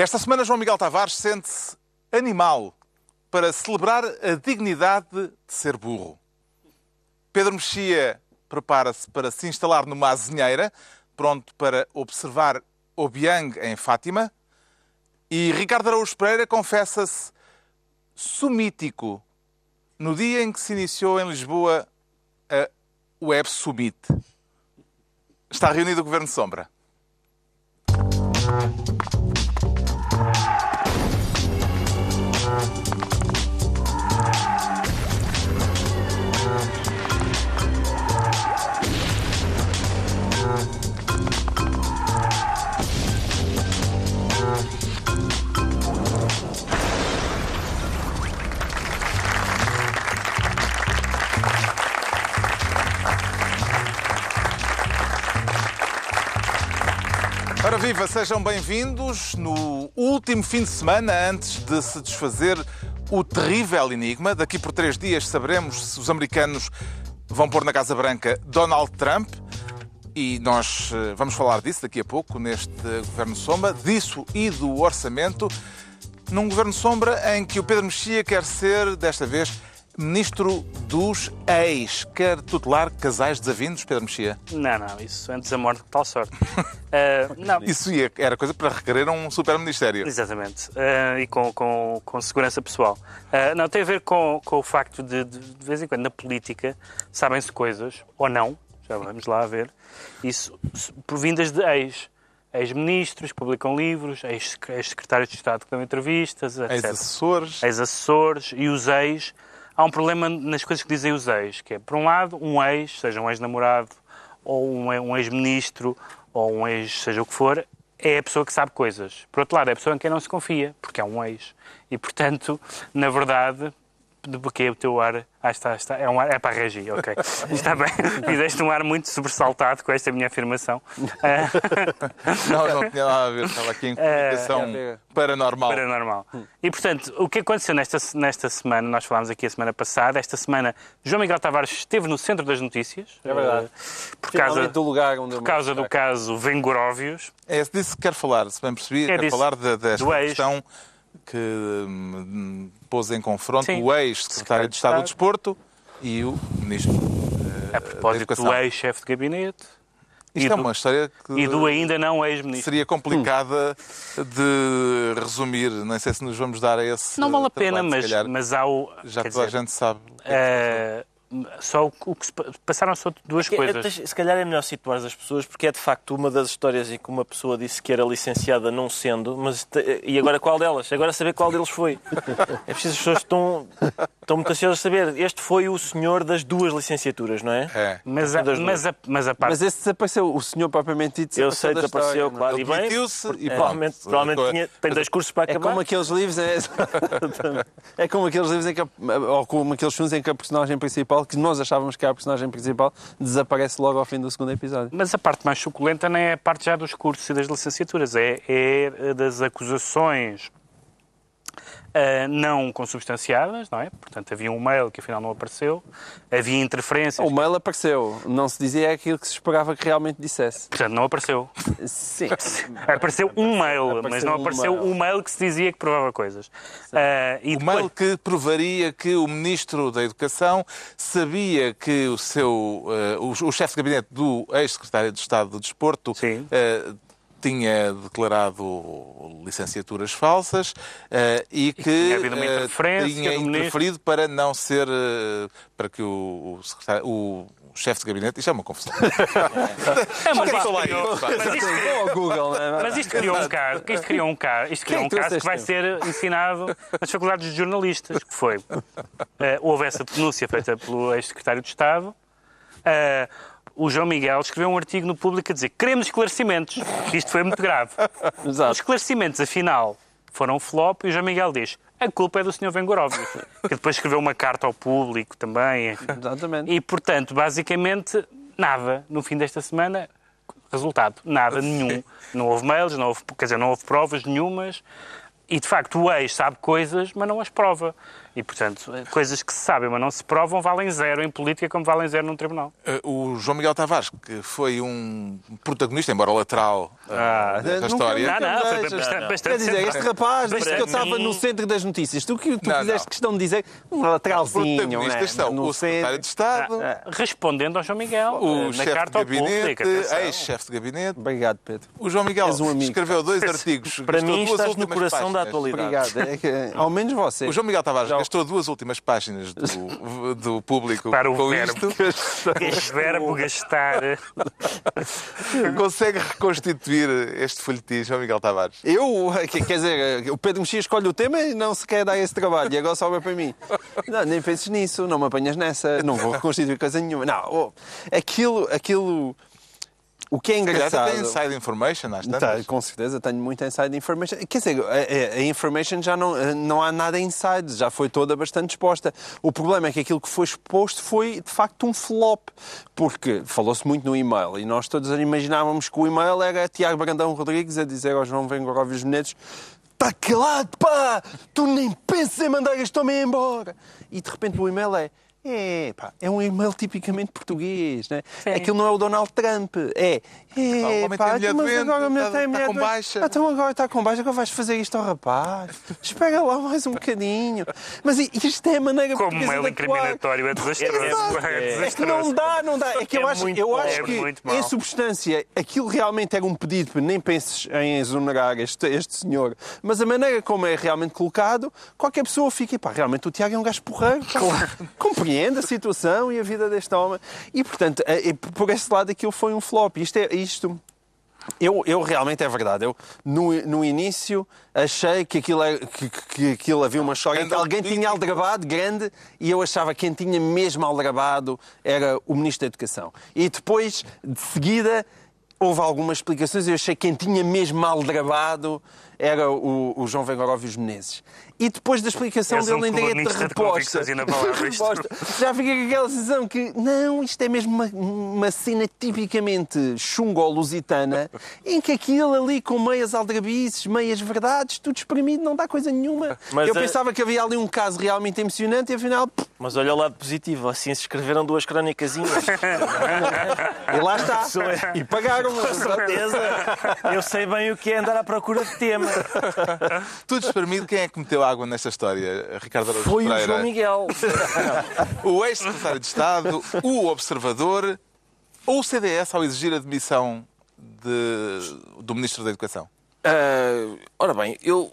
Esta semana, João Miguel Tavares sente-se animal para celebrar a dignidade de ser burro. Pedro Mexia prepara-se para se instalar numa azinheira, pronto para observar Obiang em Fátima. E Ricardo Araújo Pereira confessa-se sumítico no dia em que se iniciou em Lisboa a Web Summit. Está reunido o Governo Sombra. Viva, sejam bem-vindos no último fim de semana antes de se desfazer o terrível enigma. Daqui por três dias saberemos se os americanos vão pôr na Casa Branca Donald Trump. E nós eh, vamos falar disso daqui a pouco neste Governo Sombra, disso e do orçamento, num Governo Sombra em que o Pedro Mexia quer ser, desta vez, Ministro dos Ex. Quer tutelar casais desavindos, Pedro Mexia? Não, não, isso antes a morte que tal sorte. Uh, não. Isso ia, era coisa para requerer um super-ministério. Exatamente. Uh, e com, com, com segurança pessoal. Uh, não, tem a ver com, com o facto de, de, de vez em quando, na política, sabem-se coisas, ou não, já vamos lá ver, isso provindas de ex. Ex-ministros que publicam livros, ex-secretários de Estado que dão entrevistas, etc. Ex-assessores. Ex-assessores e os ex há um problema nas coisas que dizem os ex, que é, por um lado, um ex, seja um ex-namorado, ou um ex-ministro, ou um ex, seja o que for, é a pessoa que sabe coisas. Por outro lado, é a pessoa em quem não se confia, porque é um ex. E, portanto, na verdade, de porque o teu ar. Ah, está, está. É, um ar, é para a regi, ok. Está bem. Fizeste um ar muito sobressaltado com esta minha afirmação. não, não tinha nada a ver. Estava aqui em comunicação uh, paranormal. Paranormal. E, portanto, o que aconteceu nesta, nesta semana, nós falámos aqui a semana passada, esta semana, João Miguel Tavares esteve no centro das notícias. É verdade. Uh, por causa, do, lugar onde por causa do caso Vengoróvios. É disso que quero falar, se bem percebi. É quero falar de, desta questão que hum, pôs em confronto Sim. o ex-secretário de Estado do Desporto e o ministro uh, A propósito do ex-chefe de gabinete. Isto é uma história que. E do ainda não ex-ministro. Seria complicada hum. de resumir. Não sei se nos vamos dar a esse. Não vale a pena, mas, mas há o. Já toda dizer, a gente sabe. É só o que passaram só duas porque, coisas. Se calhar é melhor situar as pessoas, porque é de facto uma das histórias em que uma pessoa disse que era licenciada não sendo, mas e agora qual delas? Agora saber qual deles foi. É preciso as pessoas estão, estão muito ansiosas a saber. Este foi o senhor das duas licenciaturas, não é? É. Mas a, mas a, mas a parte... Mas esse desapareceu, o senhor propriamente dito Eu sei, desapareceu, história, claro. e bem, e é, provavelmente, provavelmente tinha, tem dois cursos para acabar. É como aqueles livros, é, é como aqueles livros em que, ou como aqueles filmes em que a personagem principal, que nós achávamos que é a personagem principal, desaparece logo ao fim do segundo episódio. Mas a parte mais suculenta não é a parte já dos cursos e das licenciaturas, é, é das acusações Uh, não consubstanciadas, não é? Portanto, havia um mail que afinal não apareceu, havia interferências. O mail apareceu, não se dizia aquilo que se esperava que realmente dissesse. Portanto, não apareceu. Sim. apareceu um mail, apareceu mas não apareceu o um mail que se dizia que provava coisas. Uh, e o depois... mail que provaria que o Ministro da Educação sabia que o seu, uh, o, o chefe de gabinete do ex-secretário de Estado do Desporto tinha declarado licenciaturas falsas uh, e que tinha, uh, tinha interferido para não ser uh, para que o, o, secretário, o chefe de gabinete, isto é uma confusão. é, mas, isto criou, mas, isto criou, Google, é? mas isto criou um caso, isto criou um caso, isto criou um caso que vai ser ensinado nas faculdades de jornalistas, que foi houve essa denúncia feita pelo ex-secretário de Estado. Uh, o João Miguel escreveu um artigo no público a dizer queremos esclarecimentos. Isto foi muito grave. Exato. Os esclarecimentos, afinal, foram flop e o João Miguel diz a culpa é do Sr. Vengorovio, que depois escreveu uma carta ao público também. Exatamente. E, portanto, basicamente, nada. No fim desta semana, resultado, nada, nenhum. Não houve mails, não houve, quer dizer, não houve provas nenhumas. E, de facto, o ex sabe coisas, mas não as prova. E, portanto, coisas que se sabem, mas não se provam, valem zero em política como valem zero num tribunal. Eh, o João Miguel Tavares, que foi um protagonista, embora lateral, eh, ah, da história. Não, não, foi bastante, bastante Quer dizer, este rapaz, desde que eu estava no centro das notícias, tu que tu não, fizeste não. questão de dizer um lateralzinho, protagonistas né? são no o secretário de Estado, ah, respondendo ao João Miguel, o na carta ao público, ex-chefe de gabinete. Obrigado, Pedro. O João Miguel um escreveu dois artigos. Para mim estás no coração páginas. da atualidade. Obrigado. É que, ao menos você. O João Miguel Tavares gastou duas últimas páginas do, do público Para o com verbo. isto. O verbo gastar. Consegue reconstituir este folhetim, João Miguel Tavares? Eu? Quer dizer, o Pedro Mexia escolhe o tema e não se quer dar esse trabalho. E agora sobra para mim. Não, nem penses nisso. Não me apanhas nessa. Não vou reconstituir coisa nenhuma. Não, oh, aquilo... aquilo o que é engraçado... tem inside information, às Tá, com certeza, tenho muita inside information. Quer dizer, a, a, information já não, não há nada inside, já foi toda bastante exposta. O problema é que aquilo que foi exposto foi, de facto, um flop. Porque falou-se muito no e-mail e nós todos imaginávamos que o e-mail era Tiago Brandão Rodrigues a dizer ao João Vengoróvios Menezes Está calado, pá! Tu nem pensas em mandar este homem embora! E de repente o e-mail é é, pá, é um e-mail tipicamente português, né? Sim. Aquilo não é o Donald Trump, é. É, o pá, tem mas agora está, tem está com baixa. Então agora está com baixa, agora vais fazer isto ao rapaz. Espera lá mais um bocadinho. Mas isto é a maneira Como um mail incriminatório é desastroso. É, é, que não dá, não dá. É que eu é acho, eu acho que, em substância, aquilo realmente era um pedido, nem penses em exonerar este, este senhor, mas a maneira como é realmente colocado, qualquer pessoa fica, pá, realmente o Tiago é um gajo porreiro. Claro. Compreende a situação e a vida deste homem. E, portanto, é, é, por esse lado aquilo foi um flop. Isto é isto. Eu, eu realmente é verdade. Eu, no, no início, achei que aquilo, é, que, que aquilo havia uma história que alguém tinha aldrabado grande e eu achava que quem tinha mesmo aldrabado era o Ministro da Educação. E depois, de seguida, houve algumas explicações e eu achei que quem tinha mesmo aldrabado era o, o João Vengoróvios Menezes. E depois da explicação És dele um em direito de reposta, reposta já fica com aquela sensação que não, isto é mesmo uma, uma cena tipicamente chungo-lusitana, em que aquilo ali com meias aldrabices, meias verdades, tudo espremido, não dá coisa nenhuma. Mas Eu pensava que havia ali um caso realmente emocionante e afinal... Mas olha o lado positivo, assim se escreveram duas crónicazinhas. e lá está. É- e pagaram, com certeza. Eu sei bem o que é andar à procura de tema. Tudo espremido, quem é que meteu água nesta história, Ricardo Araújo Foi Pereira? o João Miguel. o ex-secretário de Estado, o Observador ou o CDS ao exigir a demissão de, do Ministro da Educação? Uh, ora bem, eu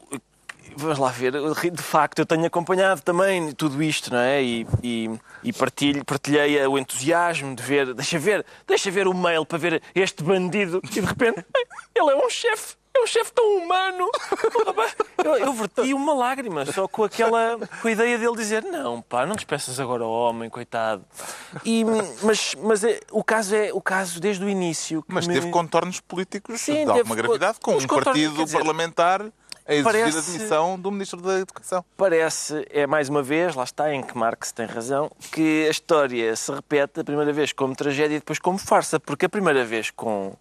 vamos lá ver, de facto eu tenho acompanhado também tudo isto, não é? E, e, e partilho, partilhei o entusiasmo de ver, deixa ver, deixa ver o mail para ver este bandido e de repente ele é um chefe é um chefe tão humano. Eu, eu verti uma lágrima só com aquela com a ideia dele dizer não, pá, não despeças agora o homem, coitado. E, mas mas é, o caso é o caso desde o início. mas me... teve contornos políticos Sim, de alguma gravidade, com um partido dizer, parlamentar a exigir parece, a demissão do Ministro da Educação. Parece, é mais uma vez, lá está, em que Marx tem razão, que a história se repete a primeira vez como tragédia e depois como farsa, porque a primeira vez com,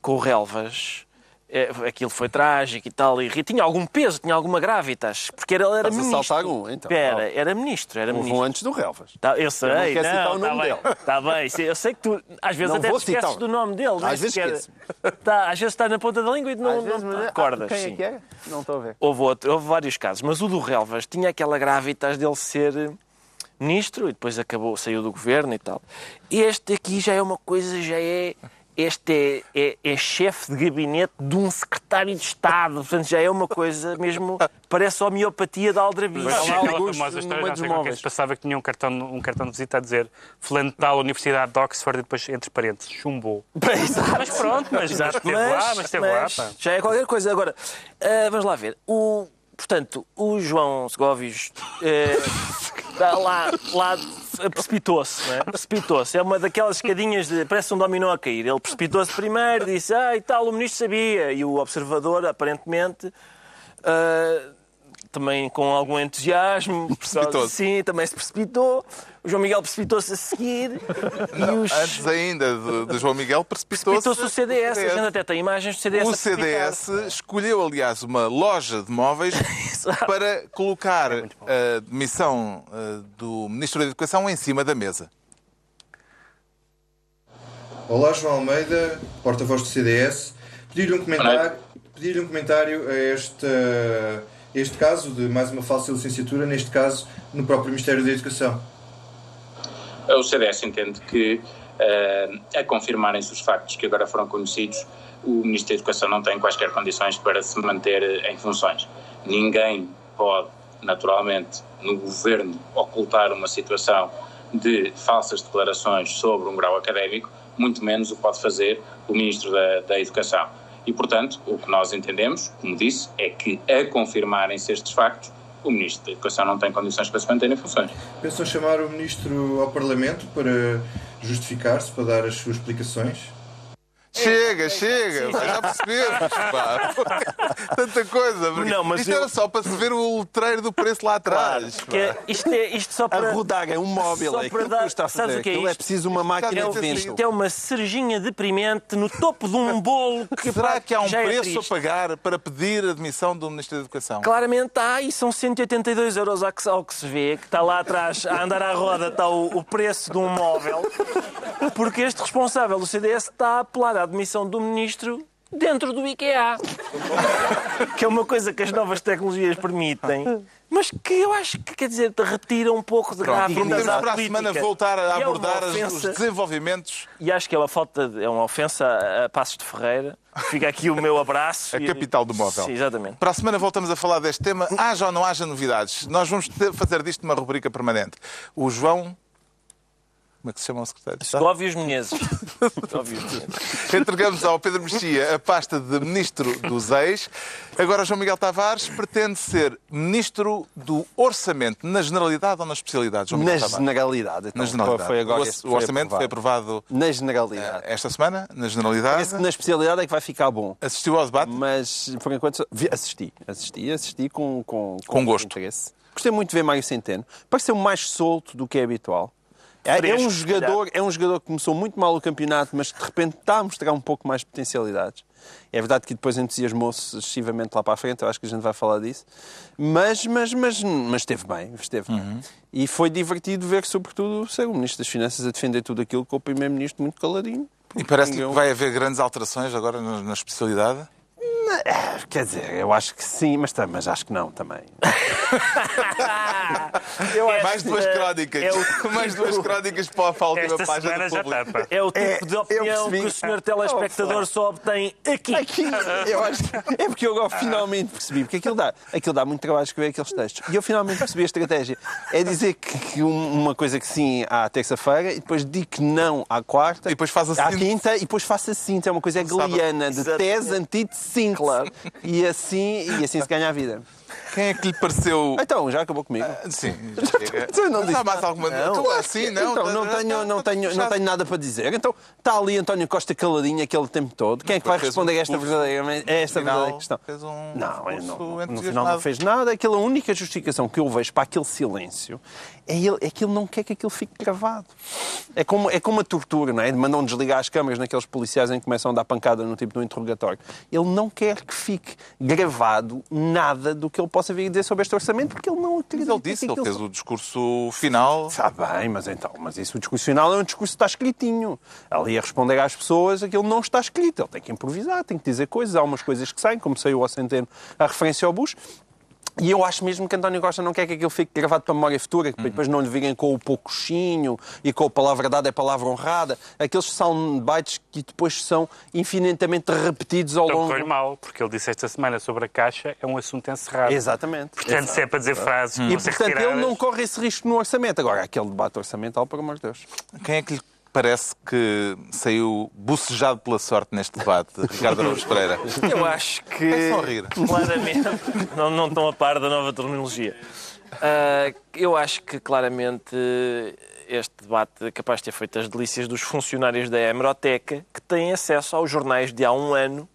com o Relvas é, aquilo foi trágico e tal, e tinha algum peso, tinha alguma gravitas, porque ele era, ministro. Algum, então. Era, era ministro, era ministro. antes do Relvas. Tá, eu sei, eu não, não o nome tá dele. Está bem, eu sei que tu às vezes não até te esqueces do nome dele. Às vezes esqueces. Tá, às vezes está na ponta da língua e não, não, não te recordas. Ah, quem é que é? Não estou a ver. Houve, outro, houve vários casos, mas o do Relvas tinha aquela gravitas dele ser ministro e depois acabou, saiu do governo e tal. Este aqui já é uma coisa, já é este é, é, é chefe de gabinete de um secretário de Estado. Portanto, já é uma coisa mesmo. Parece a homeopatia da aldrabice. Mas há aquela famosa história, não sei que passava que tinha um cartão, um cartão de visita a dizer fulano tal, Universidade de Oxford, e depois, entre parênteses, chumbou. Mas pronto, mas já esteve mas, lá, mas esteve mas, lá. Pá. Já é qualquer coisa. Agora, uh, vamos lá ver. O, portanto, o João Segovios uh, lá, lá precipitou-se, é? Precipitou-se. É uma daquelas escadinhas de. parece um dominó a cair. Ele precipitou-se primeiro, disse, ah, e tal, o ministro sabia. E o observador, aparentemente. Uh, também com algum entusiasmo. Sim, também se precipitou. O João Miguel precipitou-se a seguir. Não, os... Antes ainda de, de, João Miguel, precipitou-se. Precipitou-se o CDS. A gente até tem imagens do CDS. O CDS escolheu, aliás, uma loja de móveis para colocar é a demissão eh, do Ministro da Educação em cima da mesa. Olá, João Almeida, porta-voz do CDS. Pedir-lhe um comentário, pedir um comentário a este, este caso de mais uma falsa licenciatura, neste caso no próprio Ministério da Educação. O CDS entende que, uh, a confirmarem-se os factos que agora foram conhecidos, o Ministro da Educação não tem quaisquer condições para se manter em funções. Ninguém pode, naturalmente, no governo, ocultar uma situação de falsas declarações sobre um grau académico, muito menos o pode fazer o Ministro da, da Educação. E, portanto, o que nós entendemos, como disse, é que, a confirmarem-se estes factos, o Ministro da Educação não tem condições para se manter em funções. Pensam chamar o Ministro ao Parlamento para justificar-se, para dar as suas explicações? Chega, é, chega, já percebemos. Pá. Tanta coisa. Não, mas isto eu... era só para se ver o letreiro do preço lá atrás. Claro, é, isto, é, isto só para. A rodar é um móvel, só é para dar... está a fazer. Sabes o que é isto? é preciso uma máquina é, de vento. Isto é uma cerejinha deprimente no topo de um bolo que. Será que há um é preço a pagar para pedir a admissão do Ministro da Educação? Claramente há, e são 182 euros ao que, ao que se vê, que está lá atrás, a andar à roda, está o, o preço de um móvel, porque este responsável do CDS está a apelar à admissão do Ministro dentro do IKEA. que é uma coisa que as novas tecnologias permitem, mas que eu acho que, quer dizer, retira um pouco de graça. Podemos para a semana voltar a é abordar é os desenvolvimentos. E acho que é uma falta, de, é uma ofensa a Passos de Ferreira. Fica aqui o meu abraço. a capital do móvel. Sim, exatamente. Para a semana voltamos a falar deste tema. Haja ou não haja novidades. Nós vamos fazer disto uma rubrica permanente. O João como é que se chama o secretário? Óbvios Menezes. Entregamos ao Pedro Mexia a pasta de Ministro dos Ex. Agora João Miguel Tavares pretende ser Ministro do Orçamento, na generalidade ou na especialidade? João Miguel na Tavares? generalidade. Então, na generalidade. Foi agora, o, orçamento foi aprovado, na generalidade. Eh, esta semana, na generalidade. Parece que na especialidade é que vai ficar bom. Assistiu ao debate? Mas, por enquanto, assisti. Assisti, assisti com, com, com, com gosto. Interesse. Gostei muito de ver Mário Centeno. Pareceu mais solto do que é habitual. É, é, um jogador, é um jogador que começou muito mal o campeonato, mas de repente está a mostrar um pouco mais de potencialidades. É verdade que depois entusiasmou-se excessivamente lá para a frente, eu acho que a gente vai falar disso. Mas, mas, mas, mas esteve bem, esteve uhum. bem. E foi divertido ver, sobretudo, o Ministro das Finanças a defender tudo aquilo com o Primeiro-Ministro muito caladinho. E parece que vai haver grandes alterações agora na especialidade? É, quer dizer, eu acho que sim, mas, mas acho que não também. eu acho mais duas crónicas. É o... Mais duas crónicas para a última página do público. É o tipo é, de opinião que o senhor telespectador só obtém aqui. Aqui. Eu acho é porque eu agora finalmente percebi, porque aquilo dá, aquilo dá muito trabalho escrever aqueles textos. E eu finalmente percebi a estratégia. É dizer que uma coisa que sim à terça-feira e depois digo que não à quarta, e depois faz a à quinta e depois faço a cinta. É uma coisa hegeliana de tese, antítese, síntese. Claro. E assim, e assim se ganha a vida. Quem é que lhe pareceu. Então, já acabou comigo. Ah, sim. Chega. não disse. mais alguma não, assim, não. Então, não tenho, não, tenho, não tenho nada para dizer. Então, está ali António Costa caladinho aquele tempo todo. Quem é que vai responder a esta verdadeira, esta verdadeira questão? Fez um não, não, no final não fez nada. Aquela única justificação que eu vejo para aquele silêncio é, ele, é que ele não quer que aquilo fique gravado. É como, é como a tortura, não é? Mandam desligar as câmaras naqueles policiais em que começam a dar pancada no tipo do interrogatório. Ele não quer que fique gravado nada do que ele possa vir dizer sobre este orçamento, porque ele não acredita. Ele disse, ele fez o discurso final. Está bem, mas então, mas isso o discurso final é um discurso que está escritinho. Ali a responder às pessoas, aquilo não está escrito. Ele tem que improvisar, tem que dizer coisas. Há umas coisas que saem, como saiu ao centeno a referência ao Bush, e eu acho mesmo que António Costa não quer que aquilo fique gravado para a memória futura, que uhum. depois não lhe virem com o poucochinho e com a palavra dada é palavra honrada. Aqueles soundbites que depois são infinitamente repetidos ao então, longo... Foi mal, porque ele disse esta semana sobre a Caixa, é um assunto encerrado. Exatamente. Portanto, Exato. se é para dizer frases... E, portanto, retiradas... ele não corre esse risco no orçamento. Agora, aquele debate orçamental, por amor de Deus. Quem é que lhe parece que saiu bucejado pela sorte neste debate, Ricardo Araújo Pereira? Eu acho que. É só rir. Claramente. Não, não estão a par da nova terminologia. Uh, eu acho que claramente este debate é capaz de ter feito as delícias dos funcionários da Hemeroteca que têm acesso aos jornais de há um ano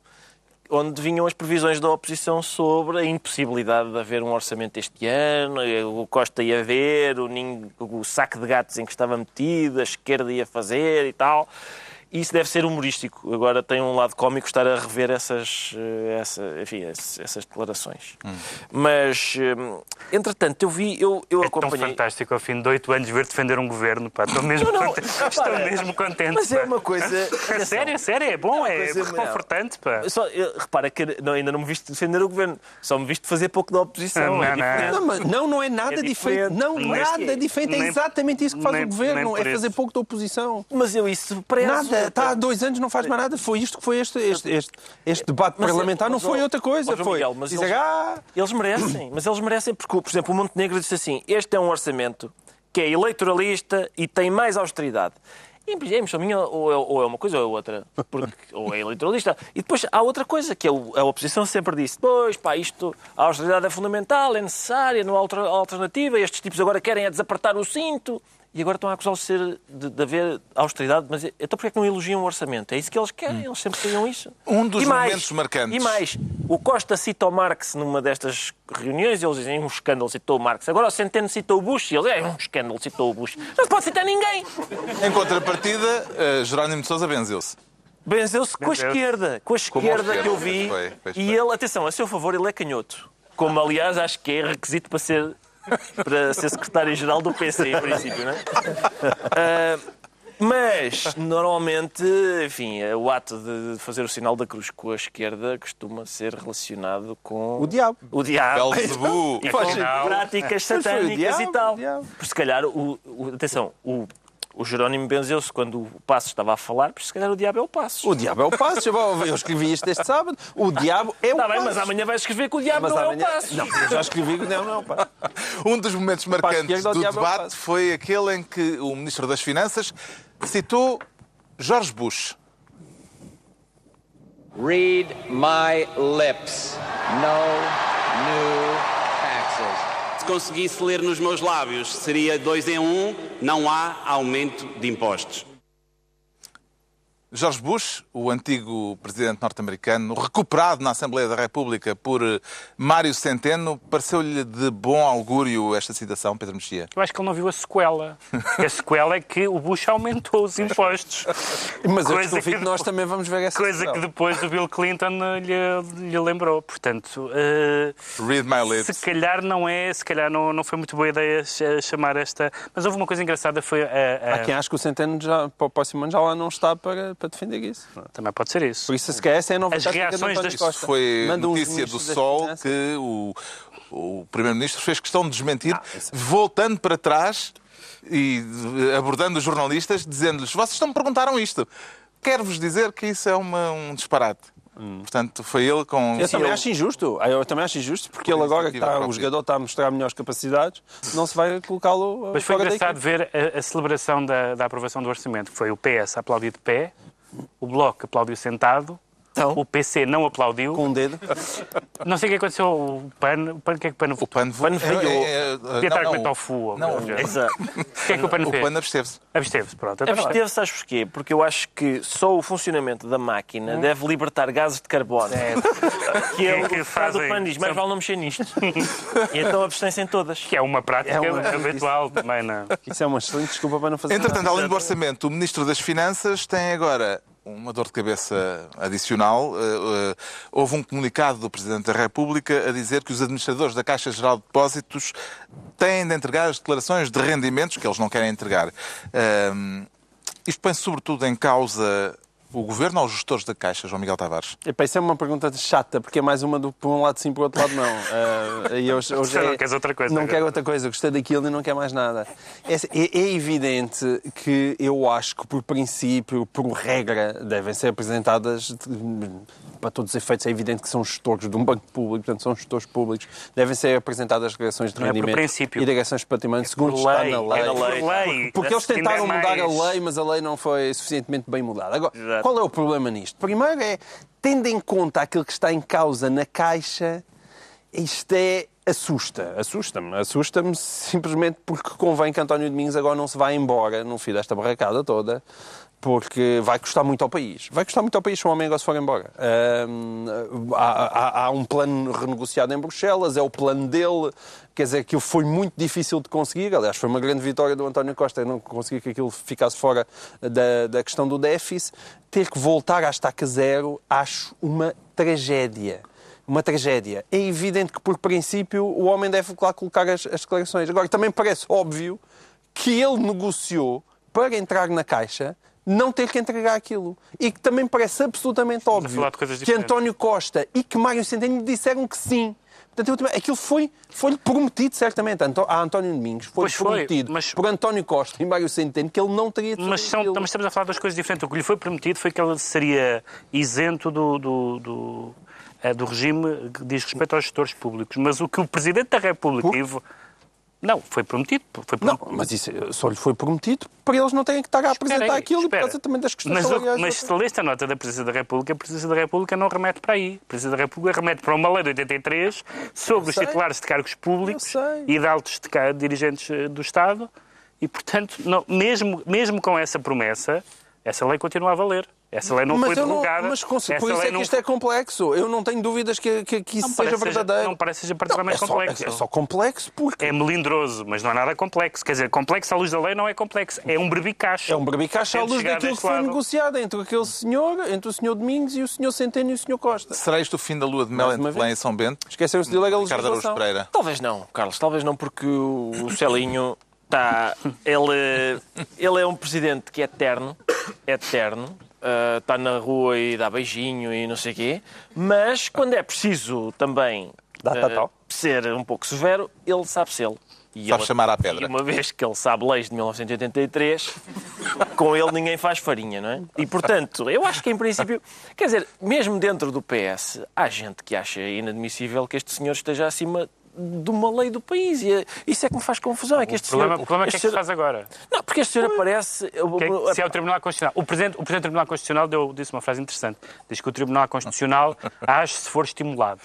onde vinham as previsões da oposição sobre a impossibilidade de haver um orçamento este ano, o Costa ia ver, o, ninho, o saco de gatos em que estava metido, a esquerda ia fazer e tal isso deve ser humorístico. Agora tem um lado cómico estar a rever essas, eh, essa, enfim, essas declarações. Hum. Mas, eh, entretanto, eu vi, eu, eu é acompanhei... tão fantástico ao fim de oito anos ver defender um governo. Pá. Estou mesmo, não, não, contente. Estou mesmo contente. Mas pá. é uma coisa... É sério, é sério, é bom, é, é reconfortante. Pá. Só, eu, repara que não, ainda não me viste defender o governo, só me viste fazer pouco da oposição. Não, é não, não. não, não é nada é diferente. Não, nada diferente. É exatamente isso que faz nem, o governo, é fazer pouco da oposição. Mas eu isso prezo... Nada, está há dois anos não faz mais nada. Foi isto que foi este, este, este, este debate mas, parlamentar, mas, não foi outra coisa. Foi. Miguel, mas eles, ah... eles merecem, mas eles merecem, porque, por exemplo, o Montenegro disse assim: este é um orçamento que é eleitoralista e tem mais austeridade. E é minha, ou é, ou é uma coisa ou é outra. Porque, ou é eleitoralista. E depois há outra coisa, que é a oposição sempre disse: pois, pá, isto, a austeridade é fundamental, é necessária, não há outra alternativa. Estes tipos agora querem é desapertar o cinto e agora estão a acusá-los de, ser, de, de haver austeridade. Mas então porquê é que não elogiam o orçamento? É isso que eles querem, hum. eles sempre queriam isso. Um dos e mais, momentos marcantes. E mais, o Costa cita o Marx numa destas reuniões e eles dizem um escândalo citou o Marx. Agora o Centeno citou o Bush e eles é um escândalo citou o Bush. Não se pode citar ninguém. Em contrapartida, uh, Jerónimo de Sousa benzeu-se. Benzeu-se com a esquerda, com a esquerda que eu vi. Foi, foi, foi. E ele, atenção, a seu favor, ele é canhoto. Como, aliás, acho que é requisito para ser para ser secretário-geral do PC, em princípio, não é? Uh, mas, normalmente, enfim, o ato de fazer o sinal da cruz com a esquerda costuma ser relacionado com... O diabo. O diabo. Belzebu. E com práticas satânicas e tal. Por se calhar, o, o, atenção, o o Jerónimo benzeu-se quando o Passo estava a falar, porque se calhar o diabo é o Passo. O diabo é o Passo. Eu escrevi isto este sábado. O diabo é o Está bem, mas amanhã vais escrever que o diabo mas não amanhã... é o Passo. Não, eu já escrevi que o diabo não é o Passo. Um dos momentos marcantes do debate é foi aquele em que o Ministro das Finanças citou George Bush. Read my lips. No new se conseguisse ler nos meus lábios, seria dois em um, não há aumento de impostos. George Bush, o antigo presidente norte-americano, recuperado na Assembleia da República por eh, Mário Centeno, pareceu-lhe de bom augúrio esta citação, Pedro Mexia? Eu acho que ele não viu a sequela. A sequela é que o Bush aumentou os impostos. Mas eu desconfio que, nós também vamos ver essa Coisa sequela. que depois o Bill Clinton lhe, lhe lembrou. Portanto, uh, Read my lips. se calhar não é, se calhar não, não foi muito boa ideia chamar esta... Mas houve uma coisa engraçada, foi... A, a... Há quem acha que o Centeno já, para o próximo ano já lá não está para para defender isso. Também pode ser isso. Por isso, se calhar, essa é a novidade. As reações das Costa. Foi Manda notícia do Sol que o, o Primeiro-Ministro fez questão de desmentir, ah, voltando para trás e abordando os jornalistas, dizendo-lhes: vocês não me perguntaram isto. Quero-vos dizer que isso é uma, um disparate. Hum. Portanto, foi ele com. Eu também acho injusto. Eu também acho injusto porque ele agora que está, o jogador está a mostrar melhores capacidades, não se vai colocá-lo. Mas foi engraçado ver a, a celebração da, da, aprovação do orçamento. Foi o PS a aplaudir de pé, o Bloco aplaudiu sentado então, o PC não aplaudiu. Com um dedo. Não sei o que aconteceu. O PAN, o PAN, o que é que o PAN, o PAN, PAN veio? É, é, Podia estar a comer tofu. Não, exato. O que é que o PAN fez? O PAN absteve-se. Absteve-se, pronto. Absteve-se, sabes porquê? Porque eu acho que só o funcionamento da máquina hum? deve libertar gases de carbono. É. Que é, é o que faz o PAN diz, mais vale não mexer nisto. e então abstém-se em todas. Que é uma prática é uma... habitual também, não Isso é uma excelente desculpa para não fazer Entretanto, nada. além do orçamento, o Ministro das Finanças tem agora uma dor de cabeça adicional. Eh, eh, houve um comunicado do Presidente da República a dizer que os administradores da Caixa Geral de Depósitos têm de entregar as declarações de rendimentos que eles não querem entregar. Ehm, isto põe sobretudo em causa o governo ou os gestores da Caixa, João Miguel Tavares? Epa, isso é uma pergunta chata, porque é mais uma do por um lado sim, por outro lado não. Uh, e hoje, hoje é, não queres outra coisa. Não quero outra coisa, gostei daquilo e não quero mais nada. É, é, é, evidente que eu acho que, por princípio, por regra, devem ser apresentadas para todos os efeitos, é evidente que são gestores de um banco público, portanto, são gestores públicos, devem ser apresentadas as declarações de não rendimento é e declarações de património, é segundo está na lei. É lei. lei. Porque eles tentaram mudar a lei, mas a lei não foi suficientemente bem mudada. Agora, Exato. Qual é o problema nisto? Primeiro é, tendo em conta aquilo que está em causa na Caixa, isto é assusta, assusta-me, assusta-me simplesmente porque convém que António Domingos agora não se vá embora no fim desta barracada toda porque vai custar muito ao país. Vai custar muito ao país se o homem agora se for embora. Há, há, há, um plano renegociado em Bruxelas, é o plano dele, quer dizer, aquilo foi muito difícil de conseguir. Aliás, foi uma grande vitória do António Costa não conseguir que aquilo ficasse fora da, da questão do déficit. Ter que voltar à estaca zero, acho uma tragédia uma tragédia. É evidente que, por princípio, o homem deve lá colocar as, as declarações. Agora, também parece óbvio que ele negociou para entrar na Caixa não ter que entregar aquilo. E que também parece absolutamente óbvio que António Costa e que Mário Centeno disseram que sim. Portanto, aquilo foi, foi prometido, certamente, a António Domingos. Foi pois prometido foi, mas... por António Costa e Mário Centeno que ele não teria de mas, são, mas estamos a falar das coisas diferentes. O que lhe foi prometido foi que ele seria isento do, do, do, eh, do regime que diz respeito aos gestores públicos. Mas o que o Presidente da República... Por? Não, foi prometido. Foi prometido. Não, mas isso só lhe foi prometido para eles não terem que estar a apresentar esperem, aquilo espera. por causa também das questões mas, salariais. Mas se leste a nota da Presidência da República, a Presidência da República não remete para aí. A Presidência da República remete para uma lei de 83 sobre os titulares de cargos públicos e de altos de dirigentes eh, do Estado e, portanto, não, mesmo, mesmo com essa promessa, essa lei continua a valer. Essa lei não mas foi derrogada. Mas por isso é que não... isto é complexo. Eu não tenho dúvidas que, que, que isso não seja verdadeiro. Seja, não parece seja particularmente não, é complexo. Só, é, só complexo porque... É melindroso, mas não é nada complexo. Quer dizer, complexo à luz da lei não é complexo. É um berbicacho. É um berbicacho à luz daquilo que foi lado. negociado entre aquele senhor, entre o senhor Domingos e o senhor Centeno e o senhor Costa. Será isto o fim da lua de mel entre Belém e São Bento? Esqueceram-se de legalização. Pereira. Talvez não, Carlos. Talvez não, porque o Celinho está... Ele, ele é um presidente que é eterno. É eterno uh, está na rua e dá beijinho e não sei o quê, mas quando é preciso também uh, ser um pouco severo, ele sabe ser. E sabe ele, chamar à pedra. Uma vez que ele sabe leis de 1983, com ele ninguém faz farinha, não é? E, portanto, eu acho que, em princípio, quer dizer, mesmo dentro do PS, há gente que acha inadmissível que este senhor esteja acima de uma lei do país. E é, isso é que me faz confusão. É que este o problema, senhor, o problema é que é que se faz agora. Não, porque este senhor aparece... Que é, se é o Tribunal Constitucional. O Presidente, o Presidente do Tribunal Constitucional deu, disse uma frase interessante. Diz que o Tribunal Constitucional age se for estimulado.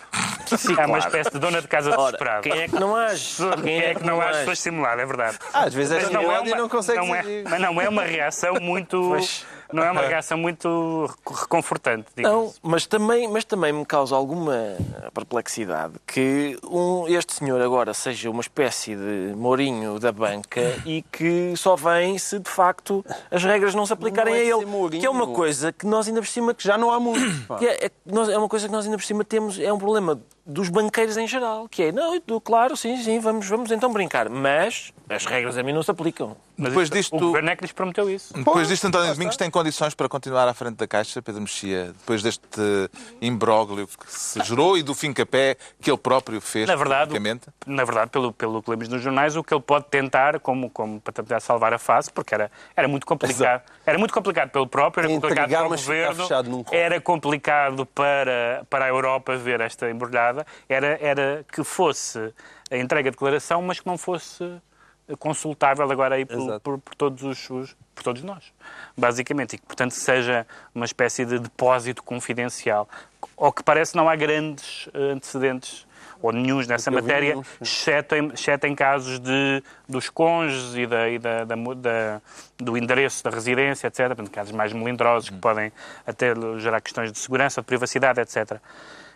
Sim, é claro. uma espécie de dona de casa desesperada. Quem é que não age? Quem é que não age se for estimulado, é verdade. Ah, às vezes é estimulado é uma, e não consegue não é, Mas não é uma reação muito... Mas não é uma reação muito reconfortante. Não, mas também, mas também me causa alguma perplexidade que um, este senhor agora seja uma espécie de Mourinho da banca e que só vem se de facto as regras não se aplicarem não é a ele. Mourinho. Que é uma coisa que nós ainda por cima. Que já não há muito. É, é, é uma coisa que nós ainda por cima temos. É um problema dos banqueiros em geral, que é, não, claro, sim, sim, vamos, vamos então brincar, mas as regras a mim não se aplicam. Mas depois disto, o governo é que lhes prometeu isso. Depois disto, António Domingos tem condições para continuar à frente da Caixa, Pedro Mexia, depois deste imbróglio que se gerou e do fim-capé que ele próprio fez, na verdade, Na verdade, pelo, pelo que lemos nos jornais, o que ele pode tentar, como, como para tentar salvar a face, porque era, era muito complicado. Era muito complicado pelo próprio, era complicado para o governo, era complicado para, para a Europa ver esta embrulhada era, era que fosse a entrega de declaração, mas que não fosse consultável agora aí por, por, por, todos os, os, por todos nós, basicamente, e que, portanto, seja uma espécie de depósito confidencial. Ao que parece, não há grandes eh, antecedentes ou nenhum nessa matéria, exceto em, exceto em casos de, dos cônjuges e, da, e da, da, da, do endereço da residência, etc. Portanto, casos mais melindrosos que hum. podem até gerar questões de segurança, de privacidade, etc.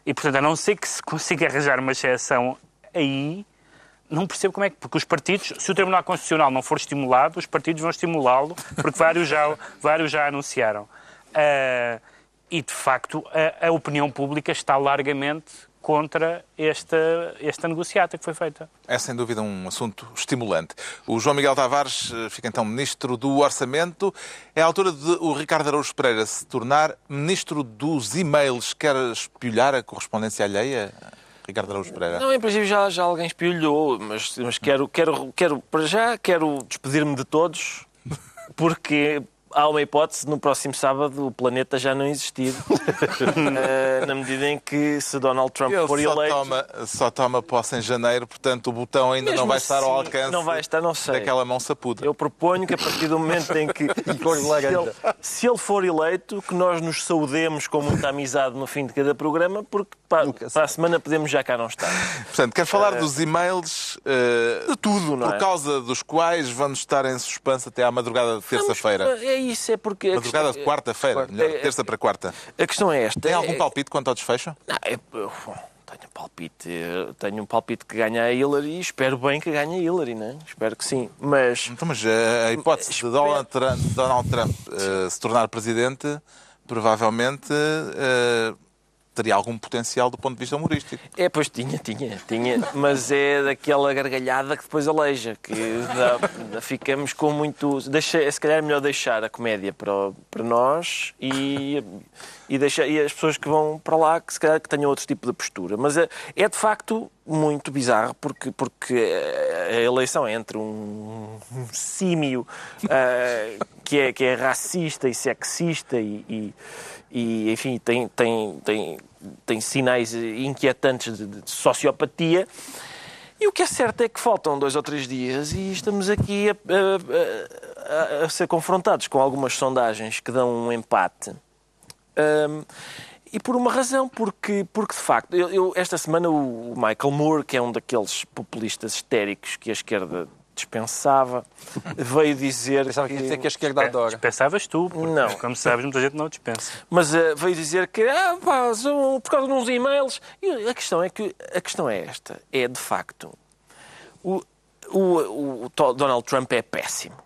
E, portanto, a não ser que se consiga arranjar uma exceção aí, não percebo como é que. Porque os partidos, se o Tribunal Constitucional não for estimulado, os partidos vão estimulá-lo, porque vários já, vários já anunciaram. Uh, e, de facto, a, a, opinião pública está largamente contra esta, esta negociata que foi feita. É sem dúvida um assunto estimulante. O João Miguel Tavares eh, fica então Ministro do Orçamento. É a altura de o Ricardo Araújo Pereira se tornar Ministro dos E-mails. Quer espelhar a correspondência alheia? Ricardo Araújo Pereira? Não, em princípio já, já alguém espelhou, mas, mas quero, quero, quero, para já, quero despedir-me de todos, porque há uma hipótese no próximo sábado o planeta já não existir. uh, na medida em que se Donald Trump Ele for eleito. Toma, só toma posse em janeiro, portanto o botão ainda Mesmo não vai estar ao assim, alcance não vai estar, não sei. daquela mão sapuda. Eu proponho que a partir do momento em que. se, ele, se ele for eleito, que nós nos saudemos com muita amizade no fim de cada programa, porque para, para a semana podemos já cá não estar. Portanto, quer falar uh, dos e-mails uh, de tudo, não por é? causa dos quais vamos estar em suspense até à madrugada de terça-feira. É isso, é porque... Madrugada questão... de quarta-feira, melhor, é, terça para quarta. A questão é esta. Tem algum palpite quanto ao desfecho? Não, é, tenho um palpite, tenho um palpite que ganha a Hillary e espero bem que ganhe a Hillary, não é? Espero que sim, mas... Então, mas eh, a hipótese espero... de Donald Trump, Donald Trump uh, se tornar presidente provavelmente uh, teria algum potencial do ponto de vista humorístico. É, pois tinha, tinha, tinha, mas é daquela gargalhada que depois aleija, que dá, ficamos com muito... Deixa, se calhar é melhor deixar a comédia para, para nós e, e, deixar, e as pessoas que vão para lá que se calhar que tenham outro tipo de postura. Mas é, é de facto muito bizarro porque, porque a eleição é entre um, um símio uh, que, é, que é racista e sexista e, e e, enfim, tem, tem, tem, tem sinais inquietantes de, de sociopatia. E o que é certo é que faltam dois ou três dias e estamos aqui a, a, a, a ser confrontados com algumas sondagens que dão um empate. Um, e por uma razão, porque, porque de facto, eu, eu, esta semana o Michael Moore, que é um daqueles populistas histéricos que a esquerda dispensava, veio dizer Pensava que... dizer que a esquerda adora. Dispensavas tu, porque, não. como sabes, muita gente não dispensa. Mas uh, veio dizer que, ah, pá, são por causa de uns e-mails... E a questão é que, a questão é esta, é de facto, o, o, o Donald Trump é péssimo.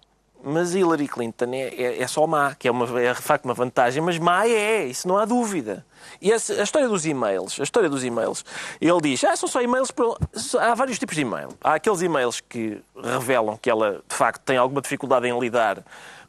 Mas Hillary Clinton é, é, é, só má, que é, uma, é de facto uma vantagem, mas má é, isso não há dúvida. E essa, a história dos e-mails, a história dos e-mails, ele diz, ah, são só e-mails, para... há vários tipos de e-mail. Há aqueles e-mails que revelam que ela, de facto, tem alguma dificuldade em lidar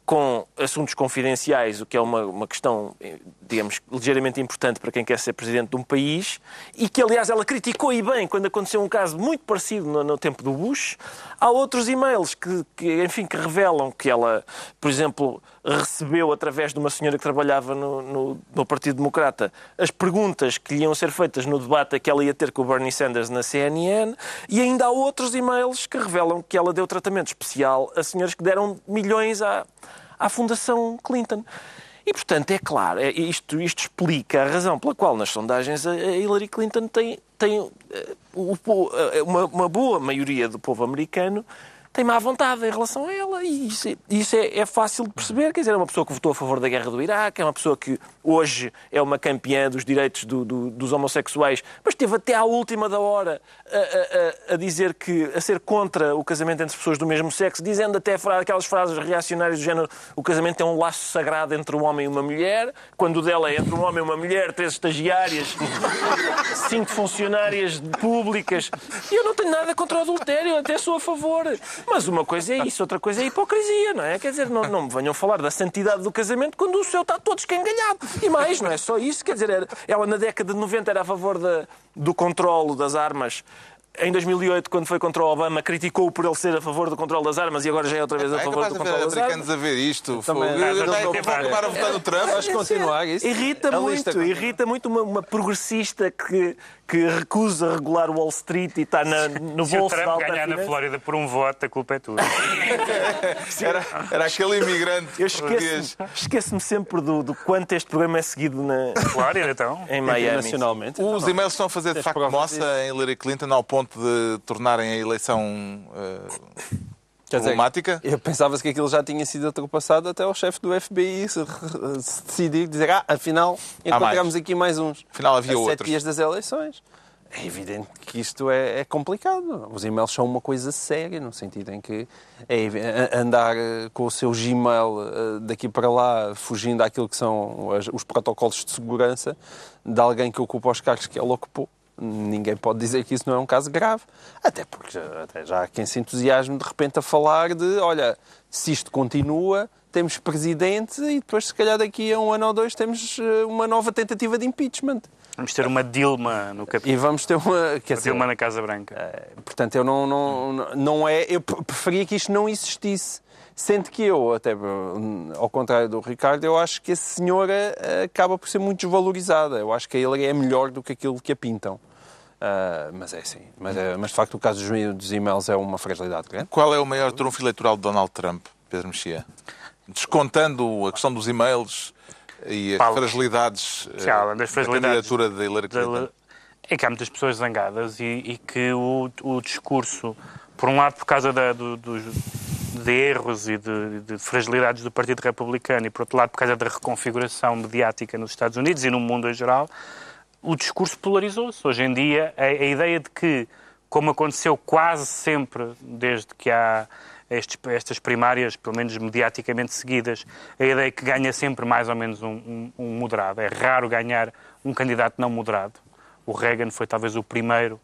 com assuntos confidenciais, o que é uma, uma questão, digamos, ligeiramente importante para quem quer ser presidente de um país, e que, aliás, ela criticou e bem quando aconteceu um caso muito parecido no, no tempo do Bush. Há outros e-mails que, que, enfim, que revelam que ela, por exemplo, recebeu, através de uma senhora que trabalhava no, no, no, Partido Democrata, as perguntas que lhe iam ser feitas no debate que ela ia ter com o Bernie Sanders na CNN, e ainda há outros e-mails que revelam que ela deu tratamento especial a senhoras que deram milhões à, à Fundação Clinton. E, portanto, é claro, é, isto, isto explica a razão pela qual nas sondagens a Hillary Clinton tem, tem eh, uma, uma boa maioria do povo americano tem má vontade em relação a ela. E isso, isso é, é, fácil de perceber. Quer dizer, é uma pessoa que votou a favor da guerra do Iraque, é uma pessoa que hoje é uma campeã dos direitos do, do, dos homossexuais, mas esteve até à última da hora a, a, a, dizer que, a ser contra o casamento entre pessoas do mesmo sexo, dizendo até aquelas frases reacionárias do género o casamento é um laço sagrado entre um homem e uma mulher, quando o dela é entre um homem e uma mulher, três estagiárias, cinco funcionárias públicas. E eu não tenho nada contra o adultério, até sou a favor. Mas uma coisa é isso, outra coisa é a hipocrisia, não é? Quer dizer, não, não me venham falar da santidade do casamento quando o seu está todo escangalhado. E mais, não é só isso. Quer dizer, ela na década de 90 era a favor da, do controlo das armas em 2008, quando foi contra o Obama, criticou por ele ser a favor do controle das armas e agora já é outra vez a é favor é do controle das armas. americanos a ver isto. Também. Vou acabar a votar no Trump. Vais continuar isso? Irrita muito, irrita muito uma, uma progressista que que recusa regular Wall Street e está na, no Se bolso da alta ganhar finança. na Flórida por um voto, a culpa é tua. era, era aquele imigrante Eu esqueço-me esqueço sempre do, do quanto este programa é seguido na Flórida, então. em Miami. Nacionalmente. Os e-mails estão a fazer de facto moça em Hillary Clinton ao ponto de tornarem a eleição... Uh, Quer problemática? Dizer, eu pensava que aquilo já tinha sido ultrapassado até o chefe do FBI se, se decidir dizer, ah, afinal, encontramos aqui mais uns. Afinal havia a outros. sete dias das eleições. É evidente que isto é, é, complicado. Os e-mails são uma coisa séria, no sentido em que é andar eh, com o seu Gmail eh, daqui para lá, fugindo daquilo que são os protocolos de segurança de alguém que ocupa os cargos que ele ocupou ninguém pode dizer que isso não é um caso grave. Até porque até já há quem se entusiasme de repente a falar de, olha, se isto continua, temos presidente e depois, se calhar, daqui a um ano ou dois, temos eh, uma nova tentativa de impeachment. Vamos ter uma Dilma no capítulo. E vamos ter uma. Quer uma dizer, Dilma na Casa Branca. Uh, portanto, eu não, não, não é. Eu preferia que isto não existisse. Sendo que eu, até ao contrário do Ricardo, eu acho que a senhora eh, acaba por ser muito desvalorizada. Eu acho que a ele é melhor do que aquilo que a pintam. Uh, mas é assim. Mas, é, mas de facto o caso dos e-mails é uma fragilidade grande. Qual é o maior trunfo eleitoral de Donald Trump, Pedro Mexia? Descontando a questão dos e-mails e as Paulo, fragilidades eh, das fragilidades da candidatura de Hillary Clinton. É que há muitas pessoas zangadas e, e que o, o, discurso, por um lado por causa da, do, do de erros e de, de, fragilidades do Partido Republicano e, por outro lado, por causa da reconfiguração mediática nos Estados Unidos e no mundo em geral, o discurso polarizou-se. Hoje em dia, a, a, ideia de que, como aconteceu quase sempre desde que há estes, estas primárias, pelo menos mediaticamente seguidas, a ideia que ganha sempre mais ou menos um, um, um moderado. É raro ganhar um candidato não moderado. O Reagan foi talvez o primeiro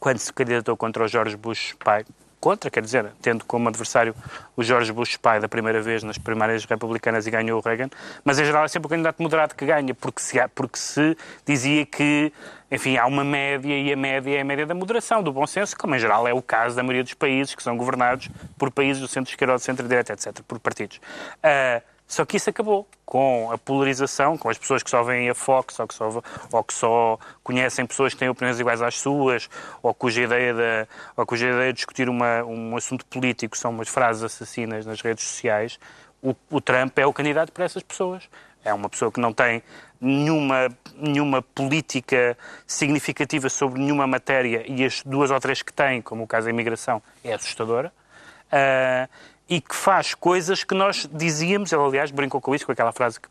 quando se candidatou contra o George Bush pai, contra, quer dizer, tendo como adversário o George Bush pai da primeira vez nas primárias republicanas e ganhou o Reagan, mas em geral é sempre o candidato moderado que ganha, porque se, porque se dizia que, enfim, há uma média e a média é a média da moderação, do bom senso, como em geral é o caso da maioria dos países que são governados por países do centro-esquerda, do centro-direita, etc., por partidos. Uh, só que isso acabou com a polarização, com as pessoas que só veem a Fox ou que só, ou que só conhecem pessoas que têm opiniões iguais às suas, ou cuja ideia de, ou cuja ideia de discutir uma, um assunto político são umas frases assassinas nas redes sociais. O, o Trump é o candidato para essas pessoas. É uma pessoa que não tem nenhuma, nenhuma política significativa sobre nenhuma matéria e as duas ou três que tem, como o caso da imigração, é assustadora. Uh, e que faz coisas que nós dizíamos, ele aliás brincou com isso, com aquela frase que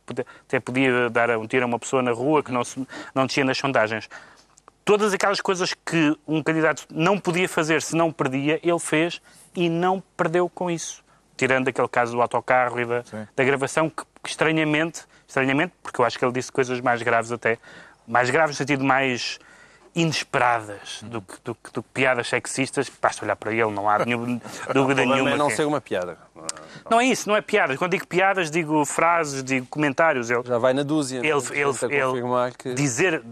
até podia dar um tiro a uma pessoa na rua que não, se, não tinha nas sondagens. Todas aquelas coisas que um candidato não podia fazer se não perdia, ele fez e não perdeu com isso. Tirando aquele caso do autocarro e da, da gravação, que, que estranhamente, estranhamente, porque eu acho que ele disse coisas mais graves até, mais graves no sentido mais inesperadas do que, do, do que piadas sexistas, basta olhar para ele, não há nenhum, dúvida é nenhuma. É não ser uma piada. Não é isso, não é piadas. Quando digo piadas, digo frases, digo comentários. Ele, Já vai na dúzia. Ele, ele, ele que... dizer,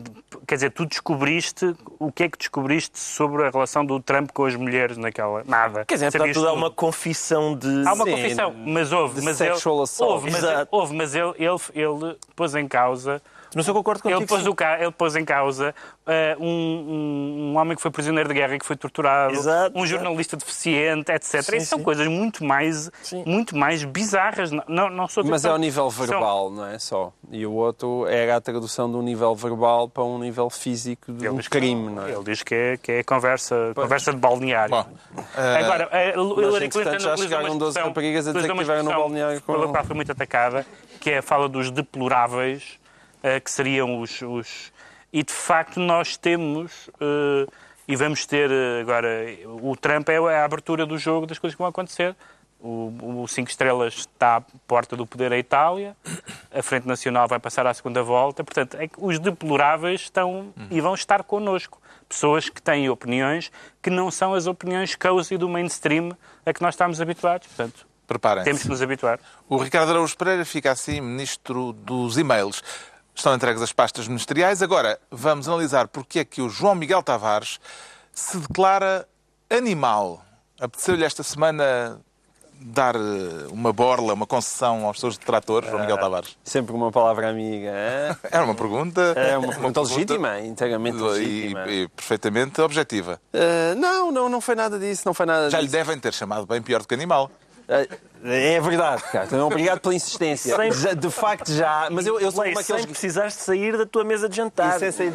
quer dizer, tu descobriste, o que é que descobriste sobre a relação do Trump com as mulheres naquela? Nada. Quer dizer, portanto, tudo há uma confissão de... Há uma confissão, mas houve. Mas ele, houve, mas, houve, mas ele, ele, ele pôs em causa não eu concordo contigo. Ele pôs, o, ele pôs em causa uh, um, um, homem que foi prisioneiro de guerra e que foi torturado, exato, um jornalista exato. deficiente, etc. Sim, Isso são coisas muito mais, muito mais bizarras. Não, não sou Mas é ao nível verbal, são... não é só? E o outro era a tradução de um nível verbal para um nível físico de ele um crime, não é? Ele diz que é, que é conversa, conversa de balneário. Bom, uh... Agora, uh, Hillary Clinton já chegaram 12 raparigas a dizer que estiveram no balneário com... Pela qual foi muito atacada, que é a fala dos deploráveis que seriam os, os, E de facto nós temos. Uh, e vamos ter uh, agora. O Trump é a abertura do jogo das coisas que vão acontecer. O, o Cinco Estrelas está à porta do poder a Itália, a Frente Nacional vai passar à segunda volta. Portanto, é os deploráveis estão e vão estar connosco. Pessoas que têm opiniões que não são as opiniões cozy do mainstream a que nós estamos habituados. Portanto, Temos que nos habituar. O Ricardo Araújo Pereira fica assim ministro dos e-mails. Estão entregues as pastas ministeriais. Agora, vamos analisar porque é que o João Miguel Tavares se declara animal. Apeteceu-lhe esta semana dar eh, uma borla, uma concessão aos seus detratores, João Miguel ah, Tavares? Sempre uma palavra amiga. É? Era uma pergunta. É uma pergunta legítima, inteiramente legítima. E, e perfeitamente objetiva. Uh, não, não, não foi nada disso. Não foi nada Já disso. lhe devem ter chamado bem pior do que animal. É verdade, cara. Então, obrigado pela insistência. Sem... Já, de facto, já. Mas eu, eu sou como aqueles. Sem precisares sair da tua mesa de jantar. Isso é sem...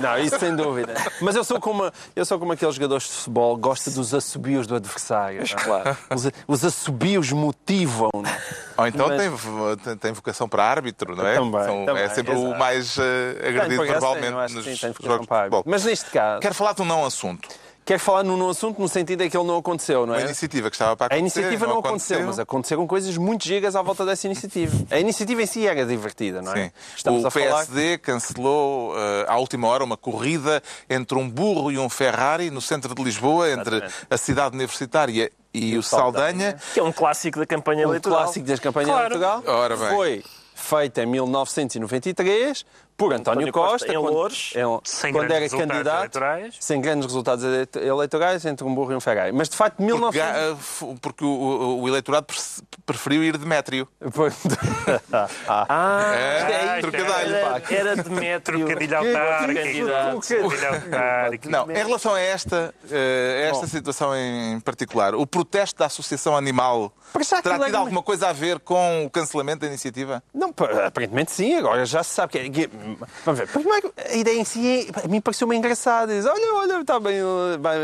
Não, isso sem dúvida. Mas eu sou como, eu sou como aqueles jogadores de futebol, gosta dos assobios do adversário. Mas, claro. Os, os assobios motivam. Ou então Mas... tem, tem vocação para árbitro, não é? Também. São, também é sempre exato. o mais uh, agredido verbalmente nos sim, jogos de futebol. Mas neste caso. Quero falar de um não assunto quer falar num assunto no sentido em que ele não aconteceu, não é? A iniciativa que estava para acontecer. A iniciativa não, não aconteceu, aconteceu, mas aconteceram coisas muito gigas à volta dessa iniciativa. A iniciativa em si era divertida, não é? Sim. Estamos o PSD falar... cancelou uh, à última hora uma corrida entre um burro e um Ferrari no centro de Lisboa, entre Exatamente. a cidade universitária e, e o Saldanha. Saldanha. Que é um clássico da campanha um eleitoral. Um clássico das campanhas claro. eleitoral. Ora bem. Foi feita em 1993 por António, António Costa, Costa, em Lourdes, quando, quando era candidato, eleitorais. sem grandes resultados eleitorais, entre um burro e um Ferrari. Mas, de facto, 19... Porque, porque o, o, o, eleitorado preferiu ir de Métrio. ah, é, é, trocadilho. Era, era Demétrio. Trocadilho autárquico. Não, em relação a esta, eh, a esta situação em particular, o protesto da Associação Animal terá tido alguma coisa a ver com o cancelamento da iniciativa? Não, aparentemente sim. Agora já se sabe que... É vamos ver. Primeiro, a ideia em si, é, a mim pareceu-me engraçada. Diz, olha, olha, está bem,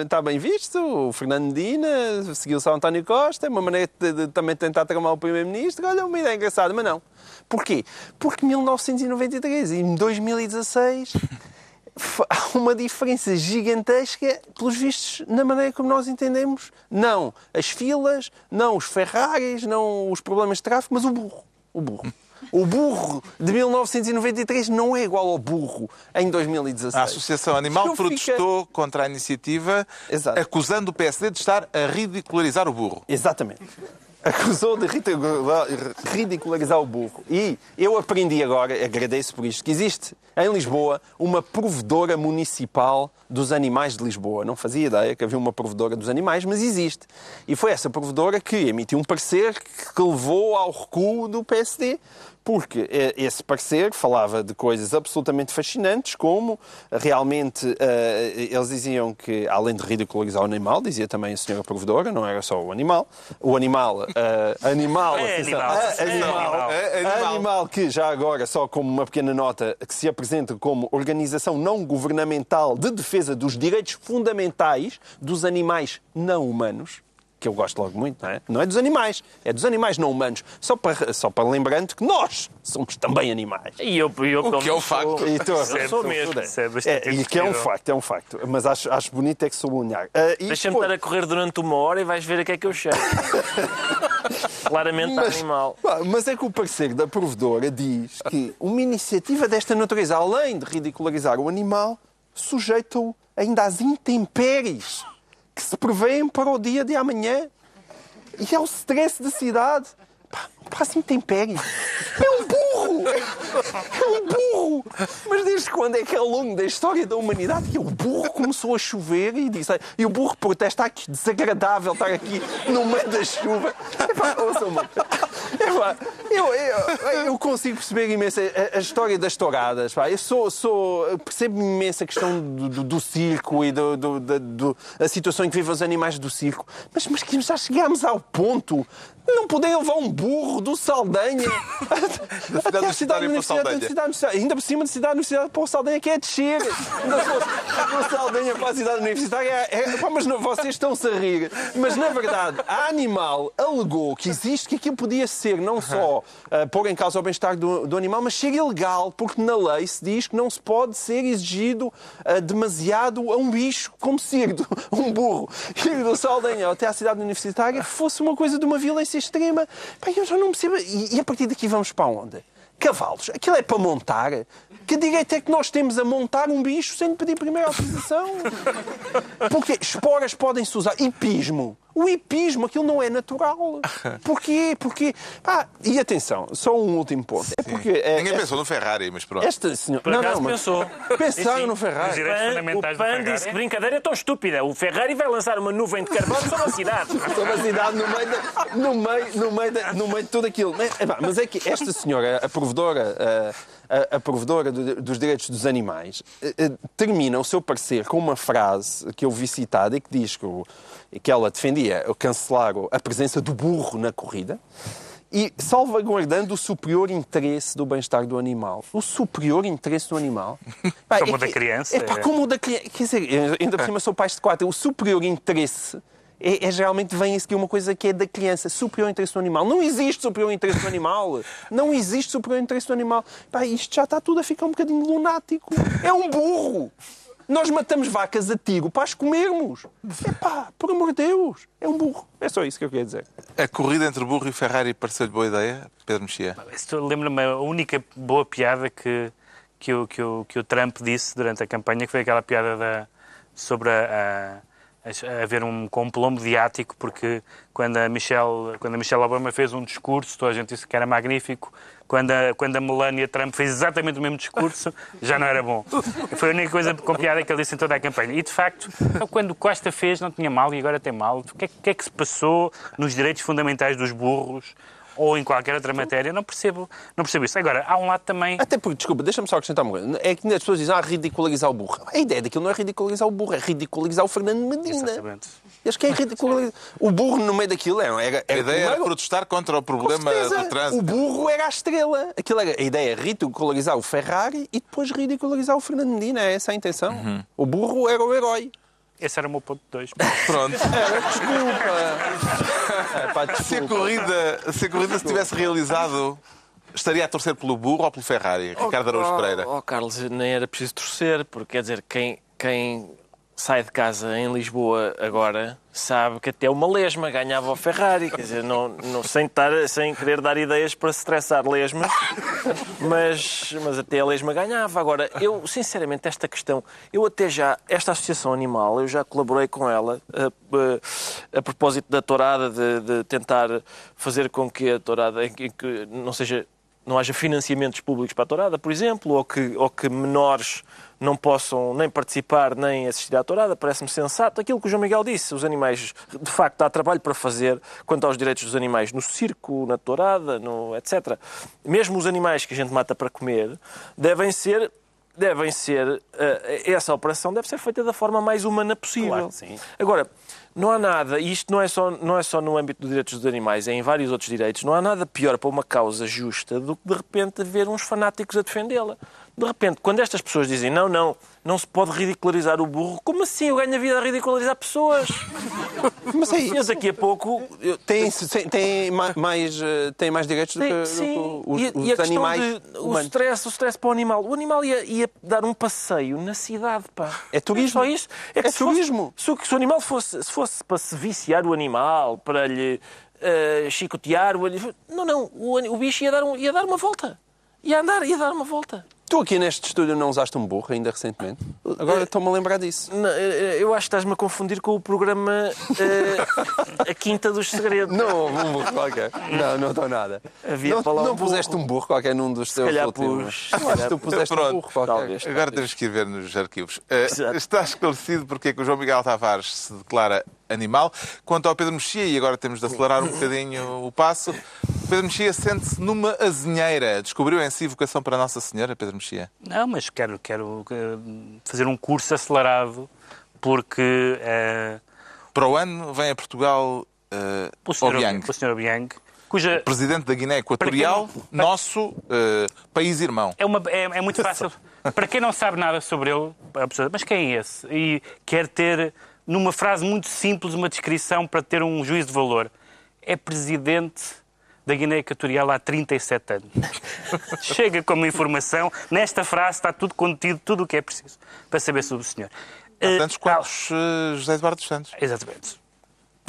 está bem visto. O Fernando Medina seguiu São António Costa. É uma maneira de, de, de também tentar tramar o Primeiro-Ministro. Olha, uma ideia engraçada. Mas não. Porquê? Porque 1993 e 2016 há uma diferença gigantesca, pelos vistos, na maneira como nós entendemos. Não as filas, não os Ferraris, não os problemas de tráfego, mas o burro. O burro. O burro de 1993 não é igual ao burro em 2016. A Associação Animal protestou contra a iniciativa, Exato. acusando o PSD de estar a ridicularizar o burro. Exatamente acusou de ridicularizar o burro. E eu aprendi agora, agradeço por isto, que existe em Lisboa uma provedora municipal dos animais de Lisboa. Não fazia ideia que havia uma provedora dos animais, mas existe. E foi essa provedora que emitiu um parecer que levou ao recuo do PSD porque esse parecer falava de coisas absolutamente fascinantes, como realmente uh, eles diziam que, além de ridicularizar o animal, dizia também a senhora provedora, não era só o animal, o animal, uh, animal, é animal, é animal, é animal, animal, que já agora, só como uma pequena nota, que se apresenta como organização não governamental de defesa dos direitos fundamentais dos animais não humanos, que eu gosto logo muito, não é? Não é dos animais, é dos animais não humanos. Só para, só para lembrando que nós somos também animais. E eu, eu o que é o facto. Sou, e tu, eu sou mesmo. É, e que é um facto, é um facto. Mas acho, acho bonito é que sublinhar. Uh, Deixa-me estar a correr durante uma hora e vais ver a que é que eu chego. Claramente mas, animal. Mas é que o parecer da provedora diz que uma iniciativa desta natureza, além de ridicularizar o animal, sujeita-o ainda às intempéries que se prevêem para o dia de amanhã. E é o stress da cidade. Pá, passa intempérie. É um burro! É um burro! Mas desde quando é que ao longo da história da humanidade que o burro começou a chover e disse e o burro protesta que desagradável estar aqui no meio da chuva. Epá, ouçam-me. Eu, eu, eu, consigo perceber imenso a, a, história das touradas. Pá. Eu sou, sou, percebo imenso a questão do, do, do circo e do, do, do, a situação em que vivem os animais do circo. Mas, mas já chegámos ao ponto não poder levar um burro do Saldanha até a cidade universitária. Ainda por cima de cidade universitária para o Saldanha, que é descer. do Saldanha para a cidade universitária. É, é, pá, mas não, vocês estão-se a rir. Mas na verdade, a Animal alegou que existe, que aquilo podia ser não só uh, pôr em causa o bem-estar do, do, animal, mas ser ilegal, porque na lei se diz que não se pode ser exigido uh, demasiado a um bicho como ser um burro. E do Saldanha até à cidade universitária fosse uma coisa de uma violência extrema. Pá, eu já não percebo. E, e a partir daqui vamos para onde? Cavalos. Aquilo é para montar. Que direito é que nós temos a montar um bicho sem pedir primeira autorização? Porque esporas podem-se usar. Hipismo. O hipismo, aquilo não é natural. Porquê? Porque. Pá, e atenção, só um último ponto. É porque. É, Ninguém é, pensou no Ferrari, mas pronto. Esta senhora. Por não, não, mas pensou. Pensaram no Ferrari. O PAN, o PAN disse que brincadeira é tão estúpida. O Ferrari vai lançar uma nuvem de carbono sobre a cidade. sobre a cidade, no meio, de, no meio, no meio, de, no meio de tudo aquilo. Mas, mas é que esta senhora, a provedora. A, a, provedora dos direitos dos animais, eh, eh, termina o seu parecer com uma frase que eu vi citada e que diz que o, que ela defendia cancelar a presença do burro na corrida e salvaguardando o superior interesse do bem-estar do animal. O superior interesse do animal. como o é da criança. É, pá, como o da criança. Quer dizer, ainda por cima sou pai de quatro. O superior interesse é, é, geralmente vem a seguir uma coisa que é da criança. Superior interesse do animal. Não existe superior interesse do animal. Não existe superior interesse do animal. Pá, isto já está tudo a ficar um bocadinho lunático. É um burro. Nós matamos vacas a tiro para as comermos. É pá, por amor de Deus, é um burro. É só isso que eu queria dizer. A corrida entre burro e Ferrari pareceu-lhe boa ideia, Pedro Mexia? Lembra-me a única boa piada que, que, o, que, o, que o Trump disse durante a campanha, que foi aquela piada da, sobre a, a haver um complô mediático, porque quando a, Michelle, quando a Michelle Obama fez um discurso, toda a gente disse que era magnífico, quando a, quando a Melania Trump fez exatamente o mesmo discurso, já não era bom. Foi a única coisa com piada que ele disse em toda a campanha. E, de facto, quando Costa fez, não tinha mal e agora tem mal. O que é, que, é que se passou nos direitos fundamentais dos burros? Ou em qualquer outra matéria, não percebo, não percebo isso. Agora, há um lado também... Até porque, desculpa, deixa-me só acrescentar uma coisa. É que as pessoas dizem, ah, ridicularizar o burro. A ideia daquilo não é ridicularizar o burro, é ridicularizar o Fernando Medina. Exatamente. Eles querem ridicularizar. O burro no meio daquilo era... era, era a ideia era protestar contra o problema do trânsito. O burro era a estrela. Aquilo era, a ideia é ridicularizar o Ferrari e depois ridicularizar o Fernando Medina. É essa a intenção. Uhum. O burro era o herói. Esse era o meu ponto 2. Pronto. desculpa. É, se, a corrida, se a corrida se tivesse realizado, estaria a torcer pelo burro ou pelo Ferrari? Ricardo Araújo oh, Pereira. Oh, Carlos, nem era preciso torcer, porque quer dizer, quem, quem sai de casa em Lisboa agora sabe que até uma lesma ganhava o Ferrari. Quer dizer, não, não, sem, estar, sem querer dar ideias para se estressar lesmas, mas, mas até a lesma ganhava. Agora, eu, sinceramente, esta questão, eu até já, esta associação animal, eu já colaborei com ela a, a, a propósito da tourada, de, de, tentar fazer com que a tourada que, que não seja não haja financiamentos públicos para a tourada, por exemplo, ou que, ou que menores não possam nem participar nem assistir à tourada, parece-me sensato. Aquilo que o João Miguel disse, os animais, de facto, há trabalho para fazer quanto aos direitos dos animais no circo, na tourada, no, etc. Mesmo os animais que a gente mata para comer devem ser devem ser uh, essa operação deve ser feita da forma mais humana possível. Claro. Agora, não há nada, e isto não é, só, não é só no âmbito dos direitos dos animais, é em vários outros direitos, não há nada pior para uma causa justa do que de repente ver uns fanáticos a defendê-la. De repente, quando estas pessoas dizem não, não, não se pode ridicularizar o burro, como assim eu ganho a vida a ridicularizar pessoas? Mas aí, eles daqui a pouco. Tem, tem, mais, eh, tem mais direitos do que, sim. os, e, os e animais. De, o, stress, o stress para o animal. O animal ia, ia, dar um passeio na cidade, pá. É turismo. É só isso. É, é se turismo. Fosse, se, o animal fosse, se fosse para se viciar o animal, para lhe uh, chicotear o. Não, não. O, o bicho ia dar, um, ia dar uma volta. Ia andar, ia dar uma volta. Tu aqui neste estúdio não usaste um burro ainda recentemente? Agora estou-me a lembrar disso. Não, eu acho que estás-me a confundir com o programa uh, A Quinta dos Segredos. Não houve um burro qualquer. Não, não estou nada. Havia não não um puseste burro. um burro qualquer num dos teus últimos. Pus. Eu acho que tu puseste Pronto. um burro qualquer. Talvez, Agora temos que ir ver nos arquivos. Uh, está esclarecido porque é que o João Miguel Tavares se declara animal. Quanto ao Pedro Mexia, e agora temos de acelerar um bocadinho o passo, Pedro Mexia sente-se numa azinheira. Descobriu em si vocação para Nossa Senhora, Pedro Mexia? Não, mas quero, quero eh, fazer um curso acelerado, porque... Uh... Para o ano vem a Portugal uh, o Sr. Obiang. O Sr. Obiang cuja... Presidente da Guiné Equatorial, não... nosso uh, país-irmão. É, uma, é, é, muito fácil. para quem não sabe nada sobre ele, mas quem é esse? E quer ter numa frase muito simples, uma descrição para ter um juízo de valor. É presidente da Guiné Equatorial há 37 anos. Chega como informação. Nesta frase está tudo contido, tudo o que é preciso para saber sobre o senhor. Há uh, tantos quantos uh, José Eduardo dos Santos. Exatamente.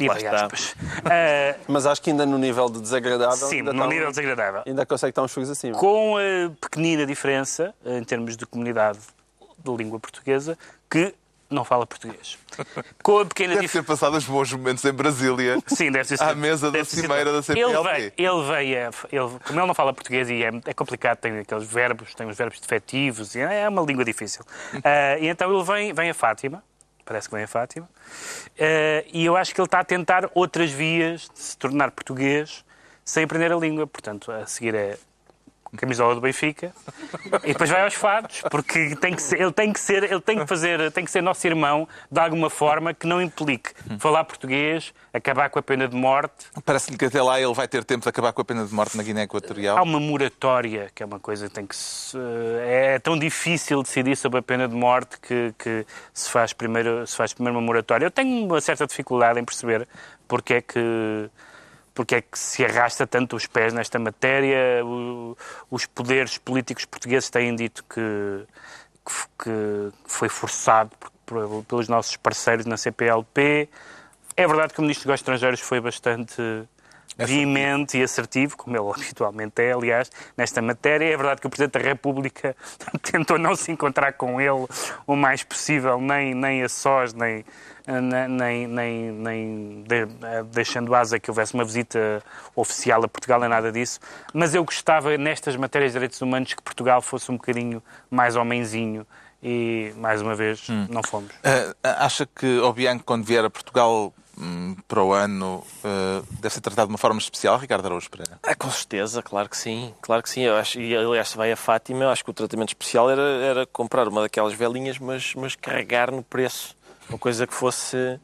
E Lá uh, Mas acho que ainda no nível de desagradável. Sim, no nível desagradável. Ainda consegue estar uns fogos acima. Com a pequenina diferença, em termos de comunidade de língua portuguesa, que não fala português. Com a pequena deve ter passado os bons momentos em Brasília. Sim, deve ter À mesa da cimeira da CPLP. Ele veio, ele veio ele, como ele não fala português e é, é, complicado, tem aqueles verbos, tem os verbos defetivos, e é uma língua difícil. Uh, e então ele vem, vem a Fátima, parece que vem a Fátima, uh, e eu acho que ele está a tentar outras vias de se tornar português sem aprender a língua. Portanto, a seguir é camisola do Benfica e depois vai aos fados, porque tem que ser, ele tem que ser, ele tem que fazer, tem que ser nosso irmão de alguma forma que não implique falar português, acabar com a pena de morte. Parece-lhe que até lá ele vai ter tempo de acabar com a pena de morte na Guiné Equatorial. Há uma moratória, que é uma coisa que tem que se, é tão difícil decidir sobre a pena de morte que, que se faz primeiro se faz primeiro uma moratória. Eu tenho uma certa dificuldade em perceber porque é que porque é que se arrasta tanto os pés nesta matéria. O, os poderes políticos portugueses têm dito que, que, que foi forçado por, por, pelos nossos parceiros na CPLP. É verdade que o Ministro dos Estrangeiros foi bastante veemente e assertivo, como ele habitualmente é, aliás, nesta matéria. É verdade que o Presidente da República tentou não se encontrar com ele o mais possível, nem, nem a sós, nem, nem, nem, nem eh, deixando asa que houvesse uma visita oficial a Portugal, nem nada disso. Mas eu gostava, nestas matérias de direitos humanos, que Portugal fosse um bocadinho mais homenzinho e, mais uma vez, hum. não fomos. Uh, acha que Obiang, quando vier a Portugal, para o ano uh, deve ser tratado de uma forma especial, Ricardo Araújo Pereira? É, com certeza, claro que sim. Claro que sim. Eu acho, e aliás, se vai a Fátima, eu acho que o tratamento especial era, era comprar uma daquelas velinhas, mas, mas carregar no preço. Uma coisa que fosse.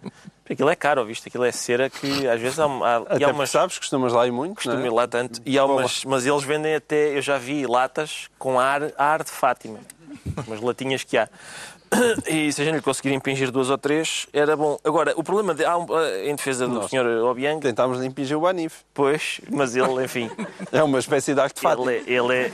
Aquilo é caro, visto? Aquilo é cera que às vezes há. há até há umas... sabes, costumas lá ir muito. Costumo é? ir lá tanto. E há umas, mas eles vendem até. Eu já vi latas com ar, ar de Fátima. Umas latinhas que há. E se a gente lhe conseguir impingir duas ou três, era bom. Agora, o problema de, há um, eh, em defesa do Sr. Obiang. Tentámos impingir o Banif. Pois, mas ele, enfim. é uma espécie de artefato. Ele, é, ele é,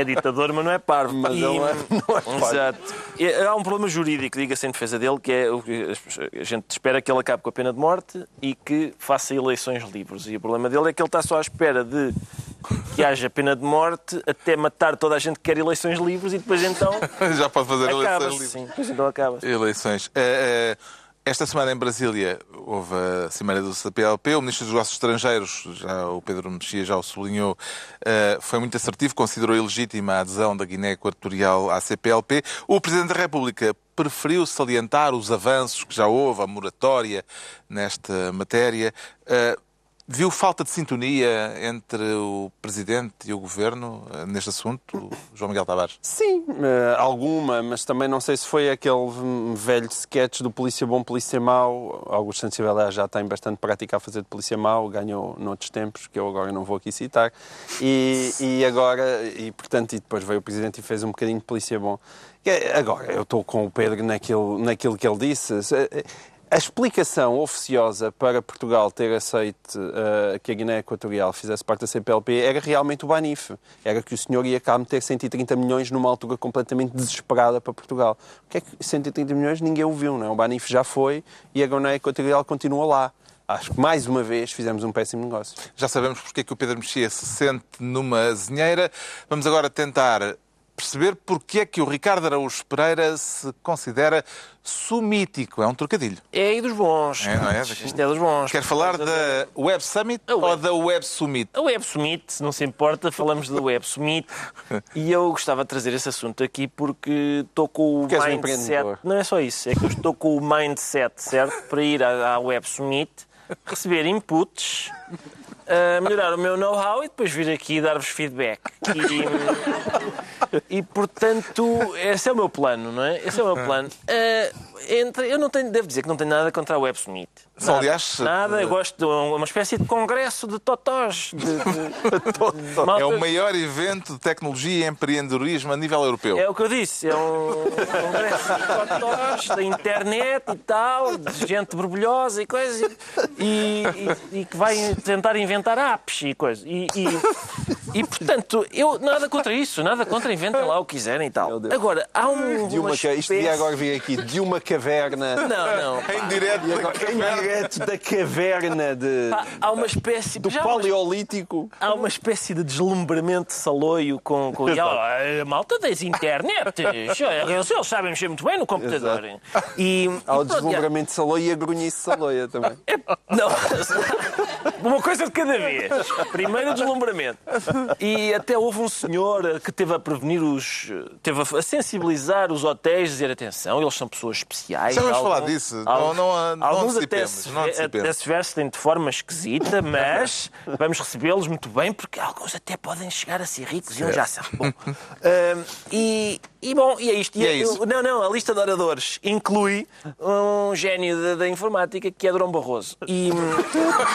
é, ditador, mas não é parvo. Mas e, ele é, não é parvo. Exato. E, há um problema jurídico, diga-se em defesa dele, que é o que a gente espera que ele acabe com a pena de morte e que faça eleições livres. E o problema dele é que ele está só à espera de que haja pena de morte até matar toda a gente que quer eleições livres e depois então. Já pode fazer eleições livres. Sim, depois então acaba. -se. Eleições. Uh, uh, esta semana em Brasília houve a Cimeira do CPLP. O Ministro dos Negócios Estrangeiros, já o Pedro Mexia já o sublinhou, uh, foi muito assertivo, considerou ilegítima a adesão da Guiné Equatorial à CPLP. O Presidente da República preferiu salientar os avanços que já houve, a moratória nesta matéria. Uh, Viu falta de sintonia entre o Presidente e o Governo eh, neste assunto, João Miguel Tavares? Sim, eh, alguma, mas também não sei se foi aquele velho sketch do polícia bom, polícia mau. Augusto Santos já tem bastante prática a fazer de polícia mau, ganhou noutros tempos, que eu agora não vou aqui citar. E, e agora, e portanto, e depois veio o Presidente e fez um bocadinho de polícia bom. Agora, eu estou com o Pedro naquilo, naquilo que ele disse. A explicação oficiosa para Portugal ter aceito uh, que a Guiné Equatorial fizesse parte da CPLP era realmente o Banif. Era que o senhor ia cá meter 130 milhões numa altura completamente desesperada para Portugal. O que é que 130 milhões ninguém ouviu, não é? O Banif já foi e a Guiné Equatorial continua lá. Acho que mais uma vez fizemos um péssimo negócio. Já sabemos porque é que o Pedro Mexia se sente numa azinheira. Vamos agora tentar perceber porque é que o Ricardo Araújo Pereira se considera sumítico. É um trocadilho. É aí dos bons. É, não é? Isto é dos bons. Quer falar da Web Summit web... ou da Web Summit? A Web Summit, se não se importa, falamos da Web Summit. e eu gostava de trazer esse assunto aqui porque estou com o Queres mindset... Um não é só isso, é que eu estou com o mindset, certo? Para ir à Web Summit, receber inputs uh, melhorar o meu know-how e depois vir aqui dar-vos feedback. E, e, portanto, esse é o meu plano, não é? Esse é o meu plano. Uh, entre, eu não tenho, devo dizer que não tenho nada contra a Web Summit. Nada, aliás, nada, eu gosto de uma espécie de congresso de totós. De, de... é o maior evento de tecnologia e empreendedorismo a nível europeu. É o que eu disse, é um congresso de totós, da internet e tal, de gente borbulhosa e coisas, e, e, e que vai tentar inventar apps e coisas. E, e, e, portanto, eu nada contra isso, nada contra, inventem lá o que quiserem e tal. Agora, há um. De uma, uma espécie... Isto devia agora vir aqui, de uma caverna. Não, não. Pá. Em direto, agora, em direto da caverna de. Pá, há uma espécie. Do paleolítico. Há uma espécie de deslumbramento de saloio com. com... a malta das internet. Eles sabem mexer muito bem no computador. E, há o deslumbramento de saloio e a grunhice de saloia também. É, não. Uma coisa de cada vez. Primeiro o deslumbramento. E até houve um senhor que teve a prevenir os. teve a sensibilizar os hotéis, dizer atenção, eles são pessoas especiais. Já vamos falar disso. Não, não, não alguns até se, até se vestem de forma esquisita, mas vamos recebê-los muito bem, porque alguns até podem chegar a ser ricos e um já sabe. Bom, uh, e, e bom, e é isto. E é isso. Não, não, a lista de oradores inclui um gênio da, da informática que é Durão Barroso. E,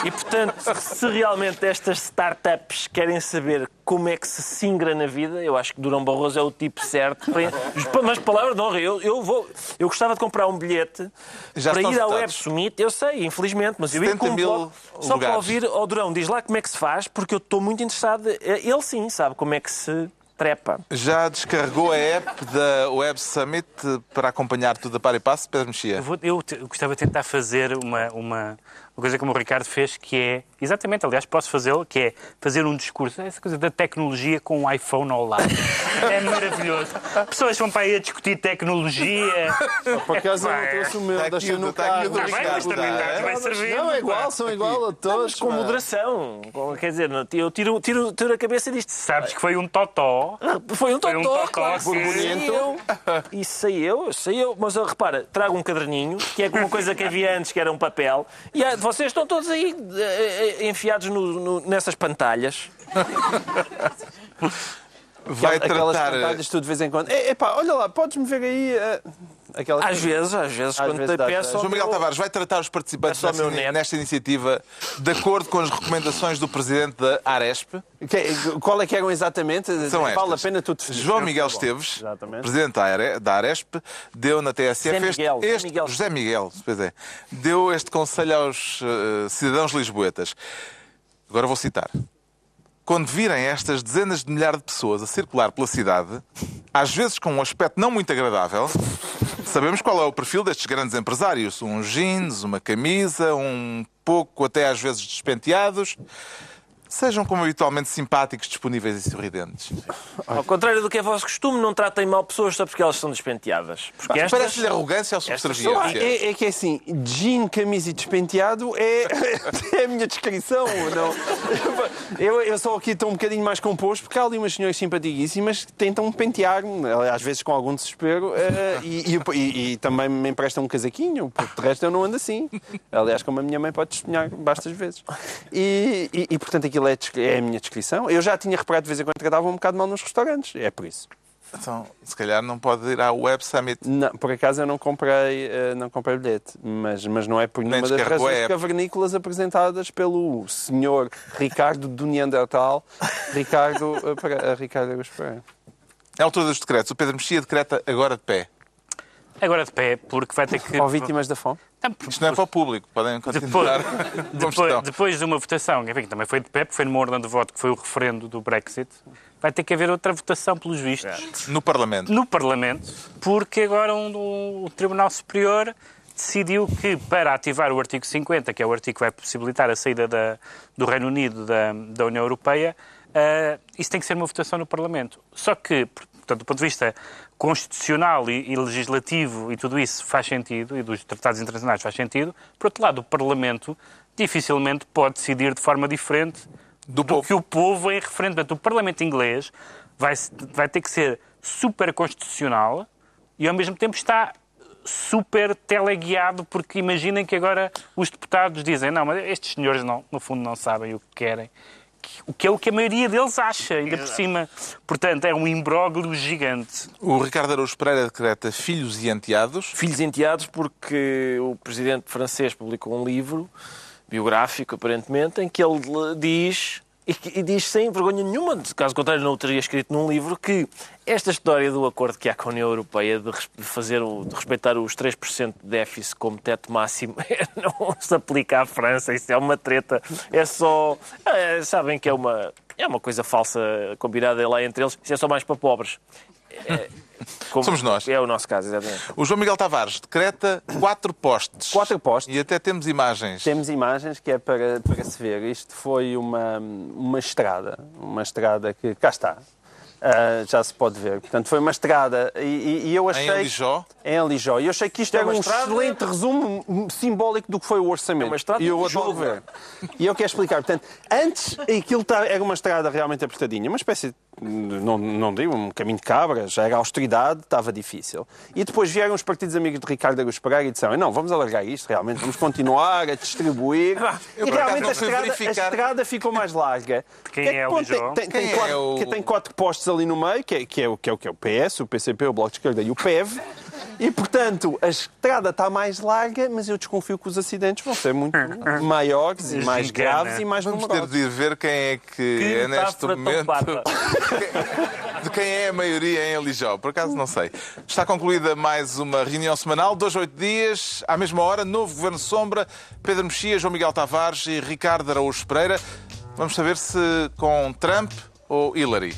e, portanto, se realmente estas startups querem saber como é que se singra na vida, eu acho que Durão Barroso é o tipo certo. Para, mas palavra de honra, eu, eu, vou, eu gostava de comprar um bilhete Já para ir ao Web Summit. Eu sei, infelizmente, mas eu ia comprar só para ouvir ao Durão. Diz lá como é que se faz, porque eu estou muito interessado. Ele sim sabe como é que se trepa. Já descarregou a app da Web Summit para acompanhar tudo a par e passo, Pedro Mexia? Eu, eu, eu gostava de tentar fazer uma, uma, uma coisa como o Ricardo fez, que é, exatamente, aliás, posso fazê-lo, que é fazer um discurso, essa coisa da tecnologia com um iPhone ao lado. é maravilhoso. Pessoas vão para aí a discutir tecnologia. Por acaso eu não trouxe o meu, deixa no carro. Tá bem, mas também vai servir. Não, é igual, são igual a todos. com moderação. Quer dizer, eu tiro, tiro, tiro a cabeça disto. Sabes que foi um totó totó. Foi um totó, Foi um totó, claro. Burburinho. Isso sei eu, sei eu. Mas repara, trago um caderninho, que é uma coisa que havia antes, que era um papel. E ah, vocês estão todos aí eh, eh, enfiados no- no- nessas pantalhas. Vai Aquelas tratar. eh, pantalhas tu de vez em quando. Epá, olha lá, podes-me ver aí. eh, aquelas Às vezes, às vezes, quando vezes te peço. João Miguel Tavares vai tratar os participantes É nesta, iniciativa de acordo com as recomendações do presidente da Aresp. Que- Qual é que eram exatamente? São vale estas. a pena tu definir. João Miguel Esteves, Exatamente. presidente da Are- da Aresp, deu na TSF José este, Miguel, José este- Miguel. José Miguel, pois é, deu este conselho aos eh, cidadãos lisboetas. Agora vou citar. Quando virem estas dezenas de milhares de pessoas a circular pela cidade, às vezes com um aspecto não muito agradável, sabemos qual é o perfil destes grandes empresários. Um jeans, uma camisa, um pouco até às vezes despenteados. Sejam como habitualmente simpáticos, disponíveis e sorridentes. Ao contrário do que é vosso costume, não tratem mal pessoas só porque elas são despenteadas. Porque estas... Parece-lhe arrogância ou estas subserviência? É, é que é assim, jean, camisa e despenteado é, é a minha descrição. Não. Eu, eu só aqui estou um bocadinho mais composto porque há ali umas senhoras simpaticíssimas que tentam pentear-me, às vezes com algum desespero, eh, e, e- e- e também me emprestam um casaquinho, porque de resto eu não ando assim. Aliás, como a minha mãe pode testemunhar bastas vezes. E, e- e, portanto aquilo é, descri- é a minha descrição. Eu já tinha reparado de vez em quando que tratavam um bocado mal nos restaurantes, é por isso. Então, se calhar não pode ir à Web Summit. Não, por acaso eu não comprei, eh, não comprei bilhete, mas, mas não é por Nem nenhuma das razões cavernícolas apresentadas pelo senhor Ricardo do Neandertal, Ricardo, eh, Pere- Ricardo Agus Pereira. É a altura dos decretos. O Pedro Mexia decreta agora de pé. Agora de pé, porque vai ter que. Ou vítimas da fome. Não, porque- Isto não é para o público. Podem Depois, continuar. depois, estão. depois de uma votação, enfim, que também foi de porque foi numa ordem de voto que foi o referendo do Brexit, vai ter que haver outra votação, pelos vistos, No Parlamento. no Parlamento, porque agora um- o Tribunal Superior decidiu que, para ativar o artigo 50, que é o artigo que vai possibilitar a saída da- do Reino Unido da, da União Europeia, ah, isso tem que ser uma votação no Parlamento. Só que, portanto, do ponto de vista constitucional e, e legislativo e tudo isso faz sentido, e dos tratados internacionais faz sentido, por outro lado, o Parlamento dificilmente pode decidir de forma diferente Do do que o povo em referendo. Portanto, o Parlamento inglês vai, vai ter que ser super constitucional e, ao mesmo tempo, está super teleguiado, porque imaginem que agora os deputados dizem não, mas estes senhores, não, no fundo, não sabem o que querem. O que é o que a maioria deles acha, ainda por cima. Portanto, é um imbróglio gigante. O Ricardo Araújo Pereira decreta filhos e enteados. filhos enteados porque o presidente francês publicou um livro biográfico, aparentemente, em que ele diz, e, e diz sem vergonha nenhuma, caso contrário não o teria escrito num livro, que esta história do acordo que há com a União Europeia de, fazer de respeitar os 3% de déficit como teto máximo não se aplica à França, isso é uma treta, é só... é, sabem que é uma, é uma coisa falsa combinada lá entre eles, isso é só mais para pobres. É, como- Somos nós. É o nosso caso, exatamente. O João Miguel Tavares decreta quatro postes. Quatro postes. E até temos imagens. Temos imagens que é para, para se ver. Isto foi uma, uma estrada, uma estrada que cá está. Ah, já se pode ver. Portanto, foi uma estrada e, e- e eu achei... Alijó? Em Alijó. E eu achei que isto É era um estrada- excelente resumo simbólico do que foi o orçamento. É uma estrada e eu de adoro jogo. ver. E eu quero explicar. Portanto, antes aquilo tá- era uma estrada realmente apertadinha, uma espécie, não, não digo, um caminho de cabra, já era austeridade, estava difícil. E depois vieram os partidos amigos de Ricardo Agus Pereira e disseram, não, vamos alargar isto realmente, vamos continuar a distribuir. Eu, e realmente a estrada, a estrada ficou mais larga. Quem Que é o bom, Lijó? tem, tem, tem Quem é quatro, o- que tem quatro postes ali no meio, que é, que, é o, que, é, o, que é o PS, o PCP, o Bloco de Esquerda e o PEV. E, portanto, a estrada está mais larga, mas eu desconfio que os acidentes vão ser muito maiores e mais Gigana. graves e mais Vamos ter numerosos. de ir ver quem é que, Que é neste momento. de quem é a maioria em Alijó. Por acaso não sei. Está concluída mais uma reunião semanal, dois, oito dias, à mesma hora, novo Governo Sombra, Pedro Mexia, João Miguel Tavares e Ricardo Araújo Pereira. Vamos saber se com Trump ou Hillary.